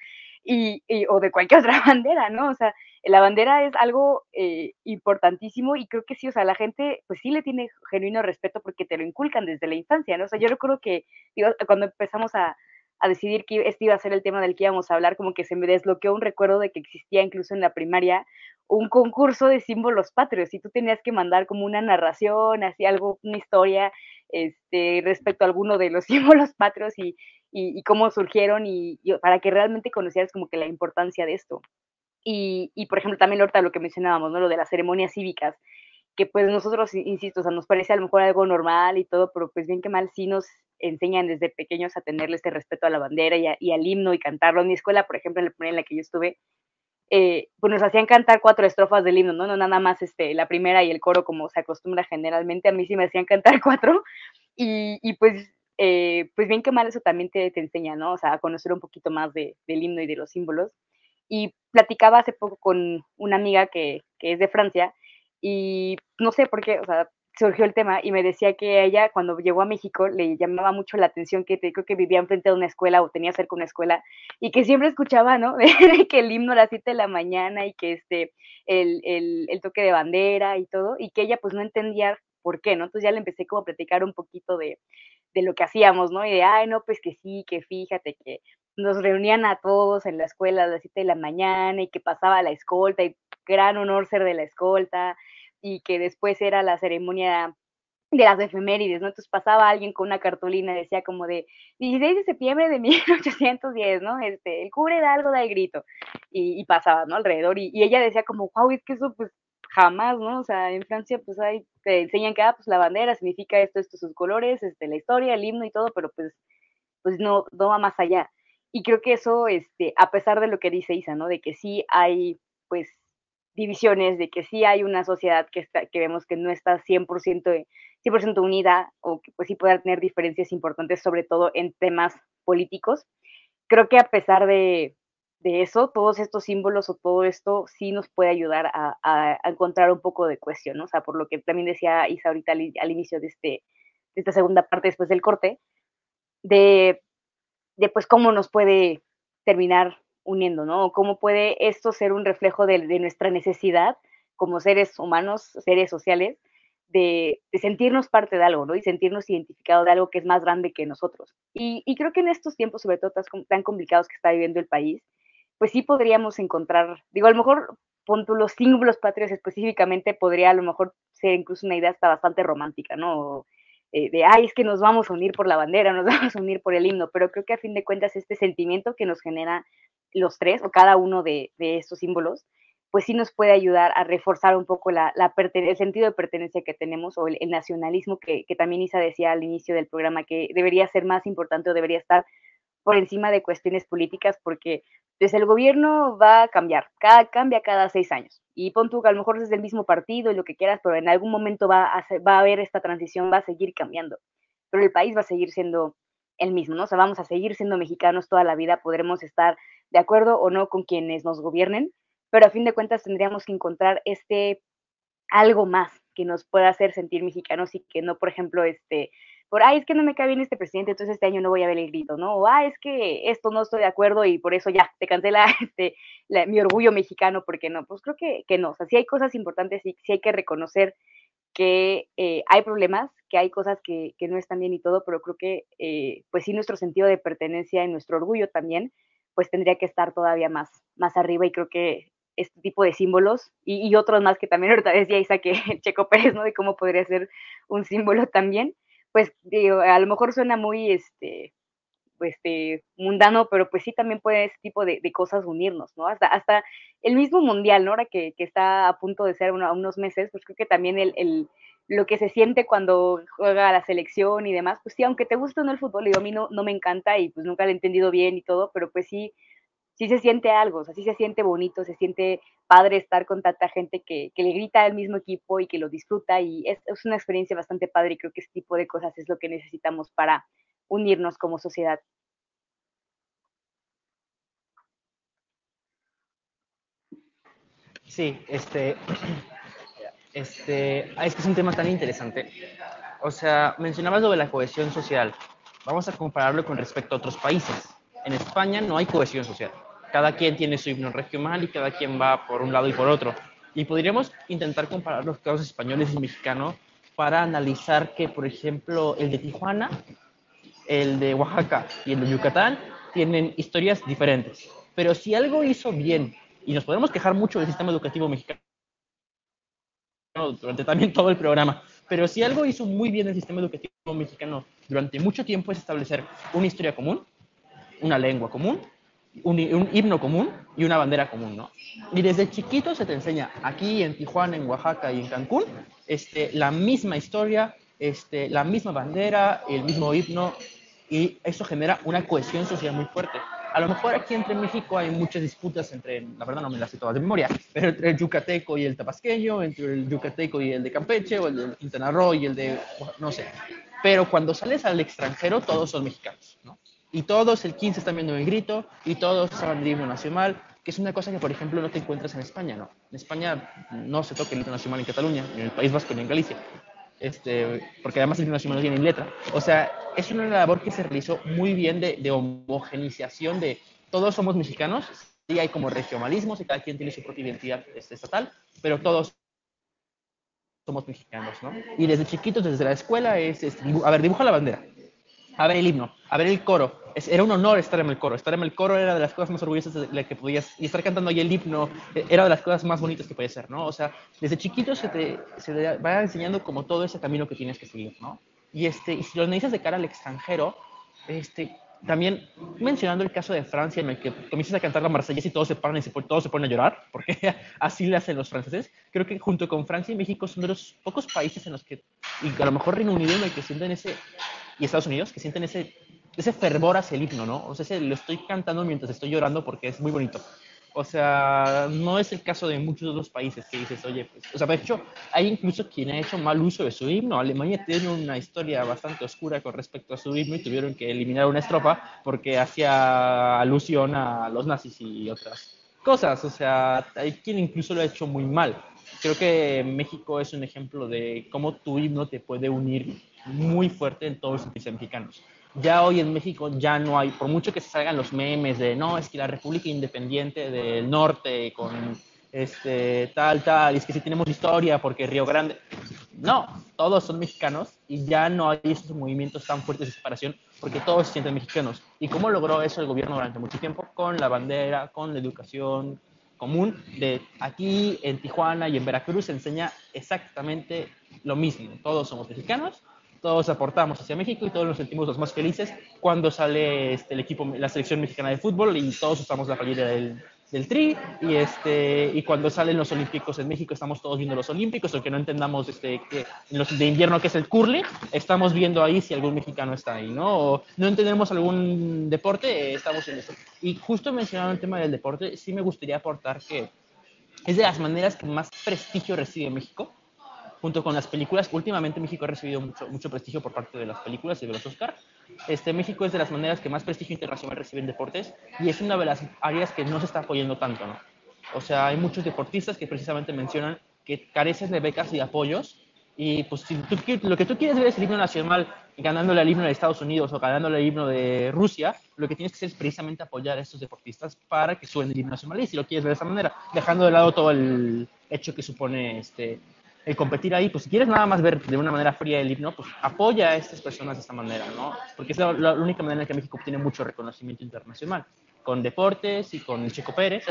y, o de cualquier otra bandera, ¿no? O sea, la bandera es algo eh, importantísimo y creo que sí, o sea, la gente pues sí le tiene genuino respeto porque te lo inculcan desde la infancia, ¿no? O sea, yo recuerdo que digo, cuando empezamos a, a decidir que este iba a ser el tema del que íbamos a hablar, como que se me desbloqueó un recuerdo de que existía incluso en la primaria un concurso de símbolos patrios y tú tenías que mandar como una narración, así algo, una historia este, respecto a alguno de los símbolos patrios y, y, cómo surgieron y, para que realmente conocieras como que la importancia de esto. Y, por ejemplo, también ahorita lo que mencionábamos, ¿no? Lo de las ceremonias cívicas, que pues nosotros, insisto, o sea, nos parece a lo mejor algo normal y todo, pero pues bien que mal sí nos enseñan desde pequeños a tenerle este respeto a la bandera y, al himno y cantarlo. En mi escuela, por ejemplo, en la que yo estuve, eh, pues nos hacían cantar cuatro estrofas del himno, ¿no? No nada más este, la primera y el coro como se acostumbra generalmente, a mí sí me hacían cantar cuatro y, pues, eh, pues bien que mal eso también te, te, enseña, ¿no? O sea, a conocer un poquito más de, del himno y de los símbolos. Y platicaba hace poco con una amiga que, que es de Francia y no sé por qué, o sea, surgió el tema y me decía que ella cuando llegó a México le llamaba mucho la atención que te, creo que vivía enfrente de una escuela o tenía cerca una escuela y que siempre escuchaba, ¿no? Que el himno a las 7 de la mañana y que este, el, el, el, toque de bandera y todo y que ella pues no entendía por qué, ¿no? Entonces ya le empecé como a platicar un poquito de, de lo que hacíamos, ¿no? Y de, ay, no, pues que sí, que fíjate que nos reunían a todos en la escuela a las 7 de la mañana y que pasaba la escolta y gran honor ser de la escolta y que después era la ceremonia de las efemérides, ¿no? Entonces pasaba alguien con una cartulina, decía como de 16 de septiembre de 1810, ¿no? Este, el cubre da algo, da el grito, y, pasaba, ¿no? Alrededor, y, ella decía como, wow, es que eso pues jamás, ¿no? O sea, en Francia pues hay, te enseñan que, ah, pues la bandera significa esto, estos sus colores, este, la historia, el himno y todo, pero pues, pues no, no va más allá. Y creo que eso, este, a pesar de lo que dice Isa, ¿no? De que sí hay, pues, divisiones, de que sí hay una sociedad que, está, que vemos que no está 100%, 100 unida o que pues sí pueda tener diferencias importantes, sobre todo en temas políticos. Creo que a pesar de, de eso, todos estos símbolos o todo esto sí nos puede ayudar a, a, a encontrar un poco de cuestión, ¿no? O sea, por lo que también decía Isa ahorita al, al inicio de, este, de esta segunda parte después del corte, de, de pues cómo nos puede terminar uniendo, ¿no? ¿Cómo puede esto ser un reflejo de, de nuestra necesidad como seres humanos, seres sociales, de, de, sentirnos parte de algo, ¿no? Y sentirnos identificados de algo que es más grande que nosotros. Y, y creo que en estos tiempos, sobre todo tan, tan, complicados que está viviendo el país, pues sí podríamos encontrar, digo, a lo mejor los símbolos patrios específicamente podría a lo mejor ser incluso una idea hasta bastante romántica, ¿no? Eh, de, ay, es que nos vamos a unir por la bandera, nos vamos a unir por el himno, pero creo que a fin de cuentas este sentimiento que nos genera los tres o cada uno de, de estos símbolos, pues sí nos puede ayudar a reforzar un poco la, la el sentido de pertenencia que tenemos o el, el nacionalismo que, que, también Isa decía al inicio del programa, que debería ser más importante o debería estar por encima de cuestiones políticas, porque desde el gobierno va a cambiar, cada, cambia cada seis años. Y pon tú que a lo mejor es del mismo partido y lo que quieras, pero en algún momento va a, va a haber esta transición, va a seguir cambiando. Pero el país va a seguir siendo el mismo, ¿no? O sea, vamos a seguir siendo mexicanos toda la vida, podremos estar de acuerdo o no con quienes nos gobiernen, pero a fin de cuentas tendríamos que encontrar este algo más que nos pueda hacer sentir mexicanos y que no, por ejemplo, este, por, ay, es que no me cae bien este presidente, entonces este año no voy a ver el grito, ¿no? O, ah, es que esto no estoy de acuerdo y por eso ya, te cancela este, mi orgullo mexicano, porque no? Pues creo que, que no, o sea, sí hay cosas importantes y sí hay que reconocer que eh, hay problemas, que hay cosas que, que, no están bien y todo, pero creo que, eh, pues sí, nuestro sentido de pertenencia y nuestro orgullo también pues tendría que estar todavía más, más arriba y creo que este tipo de símbolos y, otros más que también ahorita decía Isa que Checo Pérez, ¿no? De cómo podría ser un símbolo también, pues digo, a lo mejor suena muy, este, este, mundano, pero pues sí también puede ese tipo de, de, cosas unirnos, ¿no? Hasta, hasta el mismo mundial, ¿no? Ahora que, que está a punto de ser uno, unos meses, pues creo que también el lo que se siente cuando juega la selección y demás, pues sí, aunque te guste o no el fútbol, digo, a mí no, me encanta y pues nunca lo he entendido bien y todo, pero pues sí, sí se siente algo, o sea, sí se siente bonito, se siente padre estar con tanta gente que, le grita al mismo equipo y que lo disfruta y es, una experiencia bastante padre y creo que ese tipo de cosas es lo que necesitamos para unirnos como sociedad. Sí, este, Este, es que es un tema tan interesante. O sea, mencionabas lo de la cohesión social. Vamos a compararlo con respecto a otros países. En España no hay cohesión social. Cada quien tiene su himno regional y cada quien va por un lado y por otro. Y podríamos intentar comparar los casos españoles y mexicanos para analizar que, por ejemplo, el de Tijuana, el de Oaxaca y el de Yucatán tienen historias diferentes. Pero si algo hizo bien, y nos podemos quejar mucho del sistema educativo mexicano, durante también todo el programa. Pero si algo hizo muy bien el sistema educativo mexicano durante mucho tiempo es establecer una historia común, una lengua común, un, un, himno común y una bandera común, ¿no? Y desde chiquito se te enseña aquí en Tijuana, en Oaxaca y en Cancún, este, la misma historia, este, la misma bandera, el mismo himno, y eso genera una cohesión social muy fuerte. A lo mejor aquí entre México hay muchas disputas entre, la verdad no me las sé todas de memoria, pero entre el yucateco y el tabasqueño, entre el yucateco y el de Campeche, o el de Quintana Roo y el de, no sé. Pero cuando sales al extranjero, todos son mexicanos, ¿no? Y todos el 15 están viendo el grito, y todos saben el himno nacional, que es una cosa que, por ejemplo, no te encuentras en España, ¿no? En España no se toca el himno nacional en Cataluña, ni en el País Vasco, ni en Galicia. Este, porque además el nacional no tiene letra. O sea, es una labor que se realizó muy bien de, de homogenización de todos somos mexicanos, sí hay como regionalismos y cada quien tiene su propia identidad este, estatal, pero todos somos mexicanos, ¿no? Y desde chiquitos, desde la escuela, es, es a ver, dibuja la bandera, a ver el himno, a ver el coro. Es, era un honor estar en el coro. Estar en el coro era de las cosas más orgullosas de las que podías. Y estar cantando ahí el himno eh, era de las cosas más bonitas que podía ser, ¿no? O sea, desde chiquito se te, se te va enseñando como todo ese camino que tienes que seguir, ¿no? Y, este, y si lo analizas de cara al extranjero, este, también mencionando el caso de Francia, en el que comienzas a cantar la marsellesa y todos se paran y se, todos se ponen a llorar, porque así le hacen los franceses. Creo que junto con Francia y México son de los pocos países en los que, y a lo mejor Reino Unido, en el que sienten ese, y Estados Unidos, que sienten ese, ese fervor hacia el himno, ¿no? O sea, ese, lo estoy cantando mientras estoy llorando porque es muy bonito. O sea, no es el caso de muchos otros países que dices, oye, pues, o sea, de hecho, hay incluso quien ha hecho mal uso de su himno. Alemania tiene una historia bastante oscura con respecto a su himno y tuvieron que eliminar una estrofa porque hacía alusión a los nazis y otras cosas. O sea, hay quien incluso lo ha hecho muy mal. Creo que México es un ejemplo de cómo tu himno te puede unir muy fuerte en todos los países mexicanos ya hoy en México ya no hay, por mucho que se salgan los memes de no, es que la República Independiente del Norte con este tal, tal, y es que si tenemos historia porque Río Grande. No, todos son mexicanos y ya no hay esos movimientos tan fuertes de separación porque todos se sienten mexicanos. ¿Y cómo logró eso el gobierno durante mucho tiempo? Con la bandera, con la educación común de aquí en Tijuana y en Veracruz se enseña exactamente lo mismo. Todos somos mexicanos todos aportamos hacia México y todos nos sentimos los más felices cuando sale este, el equipo, la selección mexicana de fútbol y todos usamos la playera del, del tri y este y cuando salen los olímpicos en México estamos todos viendo los olímpicos aunque no entendamos este que de invierno que es el curling estamos viendo ahí si algún mexicano está ahí no o no entendemos algún deporte eh, estamos en eso. Y justo mencionando el tema del deporte sí me gustaría aportar que es de las maneras que más prestigio recibe México junto con las películas. Últimamente México ha recibido mucho, mucho prestigio por parte de las películas y de los Oscar. Este, México es de las maneras que más prestigio internacional reciben deportes y es una de las áreas que no se está apoyando tanto, ¿no? O sea, hay muchos deportistas que precisamente mencionan que carecen de becas y apoyos y pues si tú, lo que tú quieres ver es el himno nacional ganándole al himno de Estados Unidos o ganándole al himno de Rusia, lo que tienes que hacer es precisamente apoyar a estos deportistas para que suenen el himno nacional y si lo quieres ver de esa manera, dejando de lado todo el hecho que supone este, el competir ahí, pues si quieres nada más ver de una manera fría el himno, pues apoya a estas personas de esta manera, ¿no? Porque es la, la única manera en que México obtiene mucho reconocimiento internacional, con deportes y con Checo Pérez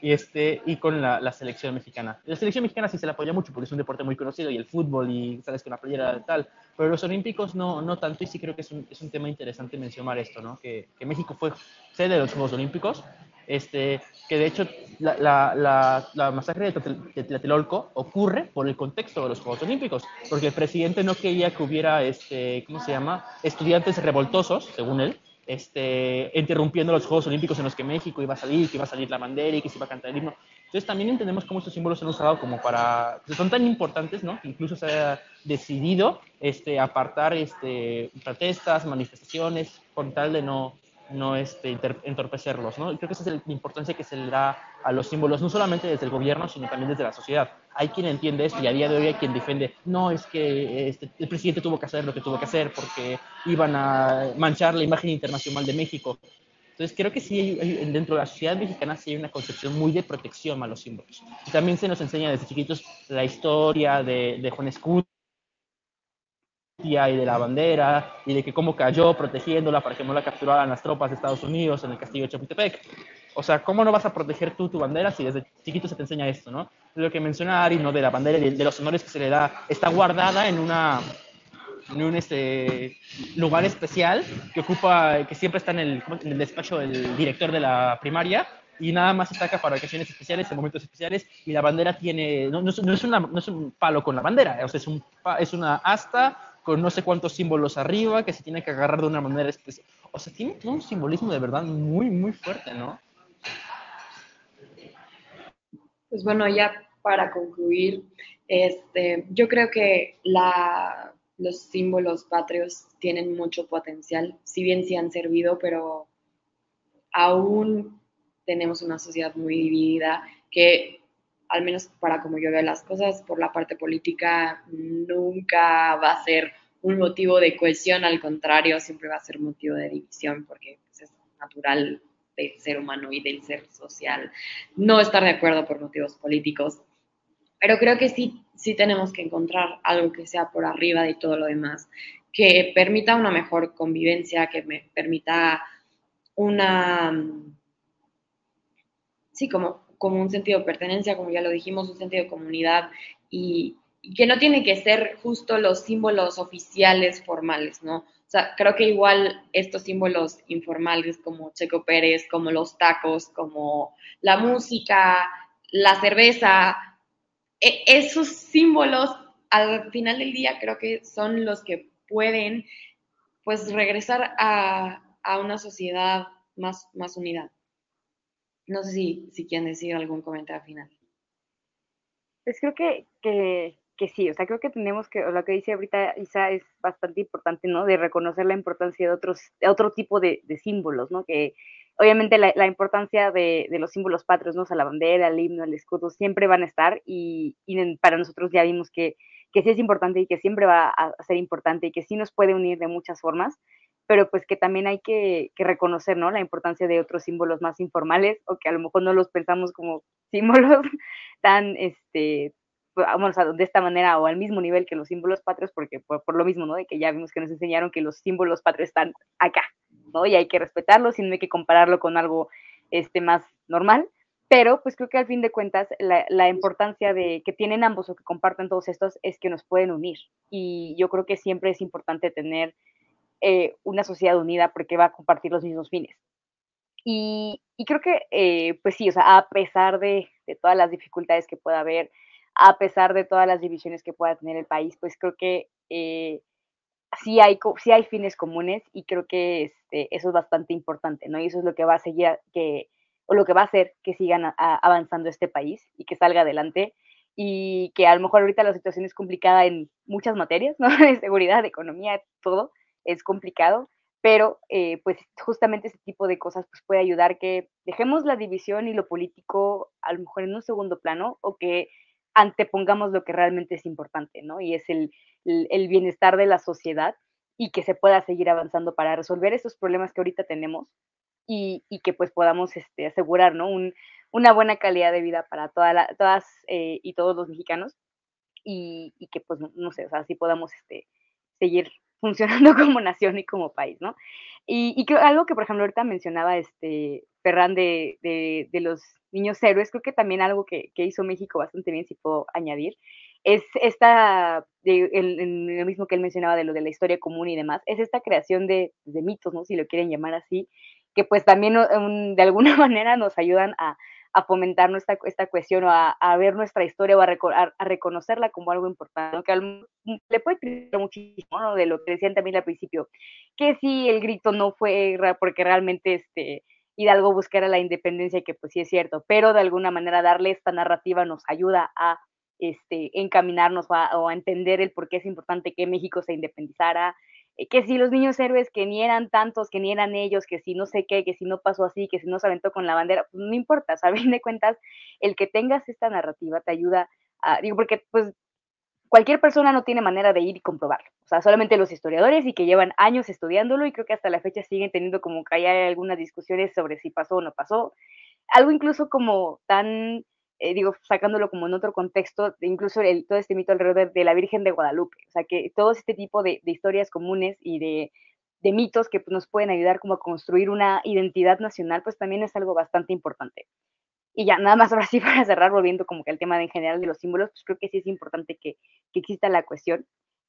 y, este, y con la, la, selección mexicana. La selección mexicana sí se la apoya mucho porque es un deporte muy conocido y el fútbol y sales con la playera tal, pero los olímpicos no, no tanto y sí creo que es un, es un tema interesante mencionar esto, ¿no? Que, que México fue sede de los Juegos Olímpicos, este, que de hecho la, la, la, masacre de Tlatelolco ocurre por el contexto de los Juegos Olímpicos, porque el presidente no quería que hubiera, este, ¿cómo se llama?, estudiantes revoltosos, según él, este, interrumpiendo los Juegos Olímpicos en los que México iba a salir, que iba a salir la bandera y que se iba a cantar el himno. Entonces también entendemos cómo estos símbolos se han usado como para, son tan importantes, ¿no? Que incluso se ha decidido este, apartar este, protestas, manifestaciones, con tal de no, no este, entorpecerlos, ¿no? Creo que esa es la importancia que se le da a los símbolos, no solamente desde el gobierno, sino también desde la sociedad. Hay quien entiende esto y a día de hoy hay quien defiende, no, es que este, el presidente tuvo que hacer lo que tuvo que hacer porque iban a manchar la imagen internacional de México. Entonces creo que sí, dentro de la sociedad mexicana sí hay una concepción muy de protección a los símbolos. También se nos enseña desde chiquitos la historia de, de Juan Escudo, y de la bandera y de que cómo cayó protegiéndola para que no la capturaran las tropas de Estados Unidos en el castillo de Chapultepec. O sea, ¿cómo no vas a proteger tú tu bandera si desde chiquito se te enseña esto, no? Lo que menciona Ari, ¿no? De la bandera y de los honores que se le da, está guardada en una en un este, lugar especial que ocupa, que siempre está en el, en el despacho del director de la primaria y nada más se saca para ocasiones especiales, en momentos especiales, y la bandera tiene, no, no, es, una, no es un palo con la bandera, o sea, es, un, es una asta con no sé cuántos símbolos arriba, que se tiene que agarrar de una manera especial. O sea, tiene un simbolismo de verdad muy, muy fuerte, ¿no? Pues bueno, ya para concluir, este, yo creo que la, los símbolos patrios tienen mucho potencial, si bien sí han servido, pero aún tenemos una sociedad muy dividida que, al menos para como yo veo las cosas, por la parte política nunca va a ser un motivo de cohesión, al contrario, siempre va a ser motivo de división, porque pues, es natural del ser humano y del ser social no estar de acuerdo por motivos políticos. Pero creo que sí, sí tenemos que encontrar algo que sea por arriba de todo lo demás, que permita una mejor convivencia, que me permita una, sí, como, como un sentido de pertenencia, como ya lo dijimos, un sentido de comunidad y, y que no tiene que ser justo los símbolos oficiales formales, ¿no? O sea, creo que igual estos símbolos informales como Checo Pérez, como los tacos, como la música, la cerveza, e, esos símbolos al final del día creo que son los que pueden pues regresar a, a una sociedad más, más unida. No sé si, si quieren decir algún comentario final. Pues creo que, que, que, sí, o sea, creo que tenemos que, lo que dice ahorita Isa es bastante importante, ¿no? De reconocer la importancia de otros, de otro tipo de, de símbolos, ¿no? Que obviamente la, la importancia de, de, los símbolos patrios, ¿no? O sea, la bandera, el himno, el escudo, siempre van a estar y, y para nosotros ya vimos que, que sí es importante y que siempre va a ser importante y que sí nos puede unir de muchas formas, pero pues que también hay que, que, reconocer, ¿no? La importancia de otros símbolos más informales o que a lo mejor no los pensamos como símbolos tan, este, vamos a de esta manera o al mismo nivel que los símbolos patrios, porque por, por, lo mismo, ¿no? De que ya vimos que nos enseñaron que los símbolos patrios están acá, ¿no? Y hay que respetarlos y no hay que compararlo con algo, este, más normal. Pero pues creo que al fin de cuentas la, la, importancia de que tienen ambos o que comparten todos estos es que nos pueden unir. Y yo creo que siempre es importante tener eh, una sociedad unida porque va a compartir los mismos fines. Y, creo que, eh, pues sí, o sea, a pesar de, todas las dificultades que pueda haber, a pesar de todas las divisiones que pueda tener el país, pues creo que eh, sí, hay, sí hay fines comunes y creo que este, eso es bastante importante, ¿no? Y eso es lo que va a seguir, que, o lo que va a hacer que sigan avanzando este país y que salga adelante y que a lo mejor ahorita la situación es complicada en muchas materias, ¿no? De seguridad, de economía, todo, es complicado, pero eh, pues justamente ese tipo de cosas pues puede ayudar que dejemos la división y lo político a lo mejor en un segundo plano o que antepongamos lo que realmente es importante, ¿no? Y es el, el, el bienestar de la sociedad y que se pueda seguir avanzando para resolver esos problemas que ahorita tenemos y, y que pues podamos este, asegurar, ¿no? Un, una buena calidad de vida para toda la, todas eh, y todos los mexicanos y, y, que pues no sé, o sea, así podamos este, seguir funcionando como nación y como país, ¿no? Y, y creo, algo que, por ejemplo, ahorita mencionaba este Ferran de, de, de los niños héroes, creo que también algo que, que, hizo México bastante bien, si puedo añadir, es esta, de, el, el, lo mismo que él mencionaba de lo de la historia común y demás, es esta creación de, de mitos, ¿no? Si lo quieren llamar así, que pues también um, de alguna manera nos ayudan a, a fomentar nuestra, esta cuestión o a, a, ver nuestra historia o a, a, a, reconocerla como algo importante, que al, le puede criticar muchísimo ¿no? de lo que decían también al principio, que si el grito no fue porque realmente este, Hidalgo buscara la independencia, que pues sí es cierto, pero de alguna manera darle esta narrativa nos ayuda a este, encaminarnos a, o a entender el por qué es importante que México se independizara, que si los niños héroes que ni eran tantos, que ni eran ellos, que si no sé qué, que si no pasó así, que si no se aventó con la bandera, pues no importa, a fin de cuentas, el que tengas esta narrativa te ayuda a, digo, porque pues cualquier persona no tiene manera de ir y comprobarlo, o sea, solamente los historiadores y que llevan años estudiándolo y creo que hasta la fecha siguen teniendo como que hay algunas discusiones sobre si pasó o no pasó, algo incluso como tan eh, digo, sacándolo como en otro contexto, incluso el, todo este mito alrededor de, de, la Virgen de Guadalupe, o sea, que todo este tipo de, de historias comunes y de, de mitos que pues, nos pueden ayudar como a construir una identidad nacional, pues también es algo bastante importante. Y ya, nada más ahora sí para cerrar, volviendo como que al tema de, en general de los símbolos, pues creo que sí es importante que, que exista la cuestión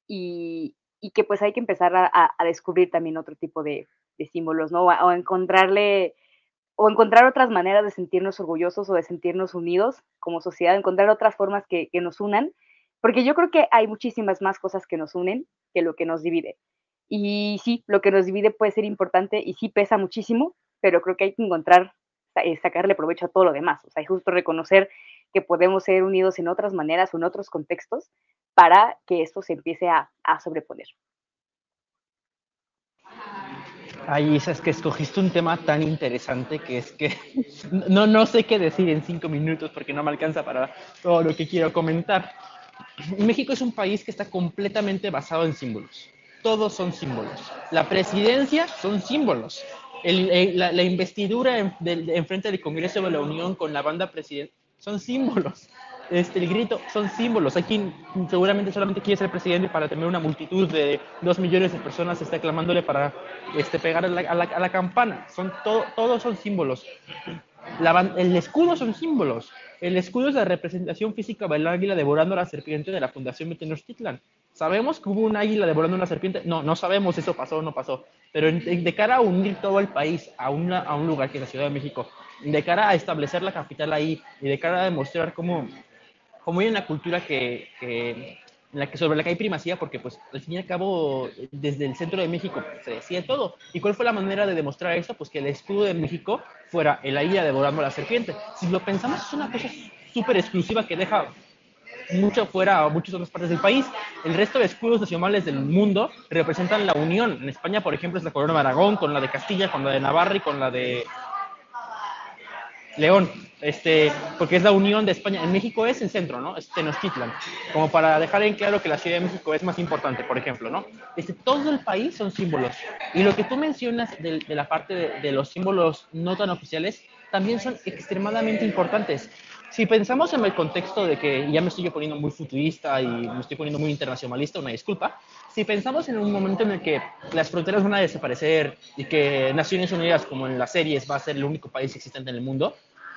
y, y, que pues hay que empezar a, a descubrir también otro tipo de, de símbolos, ¿no? O, o encontrarle o encontrar otras maneras de sentirnos orgullosos o de sentirnos unidos como sociedad, encontrar otras formas que, nos unan, porque yo creo que hay muchísimas más cosas que nos unen que lo que nos divide. Y sí, lo que nos divide puede ser importante y sí pesa muchísimo, pero creo que hay que encontrar, eh, sacarle provecho a todo lo demás, o sea, justo reconocer que podemos ser unidos en otras maneras o en otros contextos para que esto se empiece a sobreponer. Ay, Isa, es que escogiste un tema tan interesante que es que no, no sé qué decir en cinco minutos porque no me alcanza para todo lo que quiero comentar. México es un país que está completamente basado en símbolos. Todos son símbolos. La presidencia son símbolos. la, investidura en, frente del Congreso de la Unión con la banda presidencial son símbolos este, el grito son símbolos. Hay quien seguramente solamente quiere ser presidente para tener una multitud de dos millones de personas está clamándole para este, pegar a la, campana. Son todos son símbolos. el escudo son símbolos. El escudo es la representación física del águila devorando a la serpiente de la Fundación Tenochtitlan. ¿Sabemos que hubo un águila devorando una serpiente? No, no sabemos eso pasó o no pasó. Pero de cara a unir todo el país a, una, a un lugar que es la Ciudad de México, de cara a establecer la capital ahí y de cara a demostrar cómo como hay una cultura en la que sobre la que hay primacía, porque pues al fin y al cabo desde el centro de México se decía todo. ¿Y cuál fue la manera de demostrar eso? Pues que el escudo de México fuera el águila devorando a la serpiente. Si lo pensamos es una cosa súper exclusiva que deja mucho fuera a muchas otras partes del país. El resto de escudos nacionales del mundo representan la unión. En España, por ejemplo, es la corona de Aragón, con la de Castilla, con la de Navarra y con la de León, este, porque es la unión de España. En México es el centro, ¿no? Es Tenochtitlan, como para dejar en claro que la Ciudad de México es más importante, por ejemplo, ¿no? Este, todo el país son símbolos. Y lo que tú mencionas de, la parte de, los símbolos no tan oficiales, también son extremadamente importantes. Si pensamos en el contexto de que ya me estoy poniendo muy futurista y me estoy poniendo muy internacionalista, una disculpa, si pensamos en un momento en el que las fronteras van a desaparecer y que Naciones Unidas, como en las series, va a ser el único país existente en el mundo,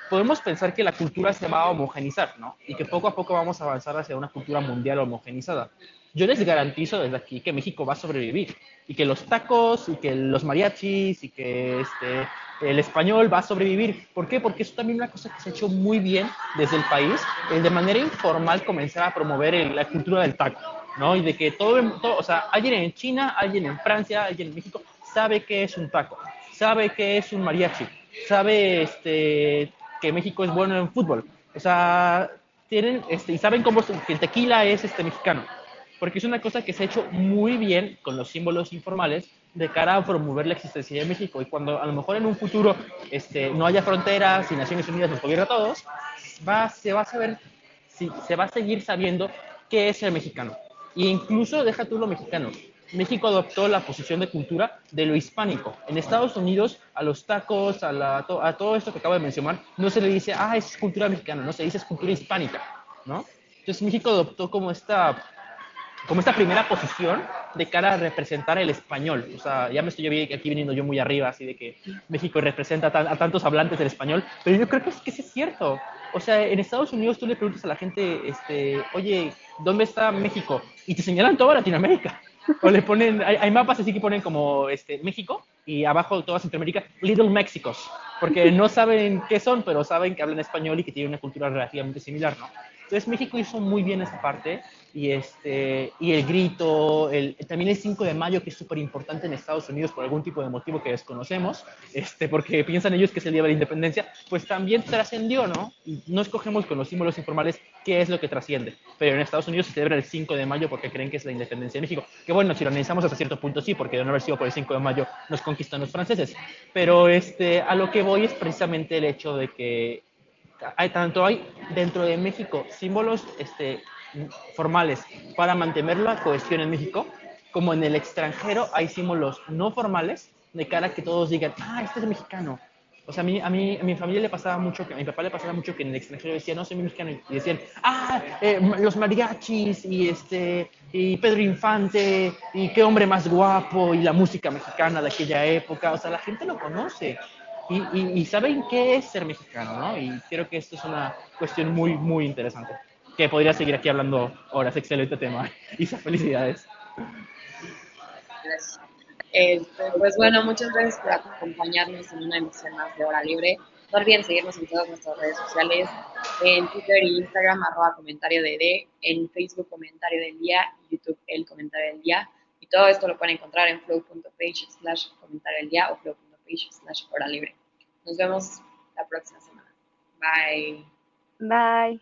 podemos pensar que la cultura se va a homogenizar, ¿no? Y que poco a poco vamos a avanzar hacia una cultura mundial homogenizada. Yo les garantizo desde aquí que México va a sobrevivir y que los tacos y que los mariachis y que este, el español va a sobrevivir. ¿Por qué? Porque eso también es una cosa que se ha hecho muy bien desde el país, el de manera informal comenzar a promover la cultura del taco, ¿no? Y de que todo, todo, o sea, alguien en China, alguien en Francia, alguien en México sabe qué es un taco, sabe qué es un mariachi, sabe este, que México es bueno en fútbol. O sea, tienen, este, y saben cómo que el tequila es este mexicano. Porque es una cosa que se ha hecho muy bien con los símbolos informales de cara a promover la existencia de México. Y cuando a lo mejor en un futuro este, no haya fronteras y Naciones Unidas nos gobierna a todos, va, se va a saber, se va a seguir sabiendo qué es el mexicano. E incluso deja tú lo mexicano. México adoptó la posición de cultura de lo hispánico. En Estados Unidos, a los tacos, a, a todo esto que acabo de mencionar, no se le dice, ah, es cultura mexicana, no se dice es cultura hispánica, ¿no? Entonces México adoptó como esta, como esta primera posición de cara a representar el español. O sea, ya me estoy aquí viniendo yo muy arriba, así de que México representa a, tantos hablantes del español, pero yo creo que, es, que es cierto. O sea, en Estados Unidos tú le preguntas a la gente, este, oye, ¿dónde está México? Y te señalan toda Latinoamérica. O le ponen, hay, mapas así que ponen como este, México y abajo toda Centroamérica, Little Mexicos, porque no saben qué son, pero saben que hablan español y que tienen una cultura relativamente similar, ¿no? Entonces México hizo muy bien esa parte y, este, y el grito, el, también el 5 de mayo, que es súper importante en Estados Unidos por algún tipo de motivo que desconocemos, este, porque piensan ellos que es el Día de la Independencia, pues también trascendió, ¿no? No escogemos con los símbolos informales qué es lo que trasciende, pero en Estados Unidos se celebra el 5 de mayo porque creen que es la independencia de México, que bueno, si lo analizamos hasta cierto punto sí, porque de no haber sido por el 5 de mayo nos conquistan los franceses, pero este, a lo que voy es precisamente el hecho de que hay tanto hay dentro de México símbolos este, formales para mantener la cohesión en México, como en el extranjero hay símbolos no formales de cara a que todos digan, ah, este es mexicano. O sea, a mí, a mí, a mi familia le pasaba mucho, que a mi papá le pasaba mucho que en el extranjero decía, no, soy mexicano, y decían, ah, eh, los mariachis, y este, y Pedro Infante, y qué hombre más guapo, y la música mexicana de aquella época. O sea, la gente lo conoce. Y, y, y saben qué es ser mexicano, ¿no? Y creo que esto es una cuestión muy, muy interesante que podría seguir aquí hablando horas. Excelente tema. Isa, felicidades. Este, pues bueno, muchas gracias por acompañarnos en una emisión más de Hora Libre. No olviden seguirnos en todas nuestras redes sociales, en Twitter e Instagram, arroba comentario de D, en Facebook comentario del día, YouTube el comentario del día. Y todo esto lo pueden encontrar en flow.page slash comentario del día o flow.page slash hora libre. Nos vemos la próxima semana. Bye. Bye.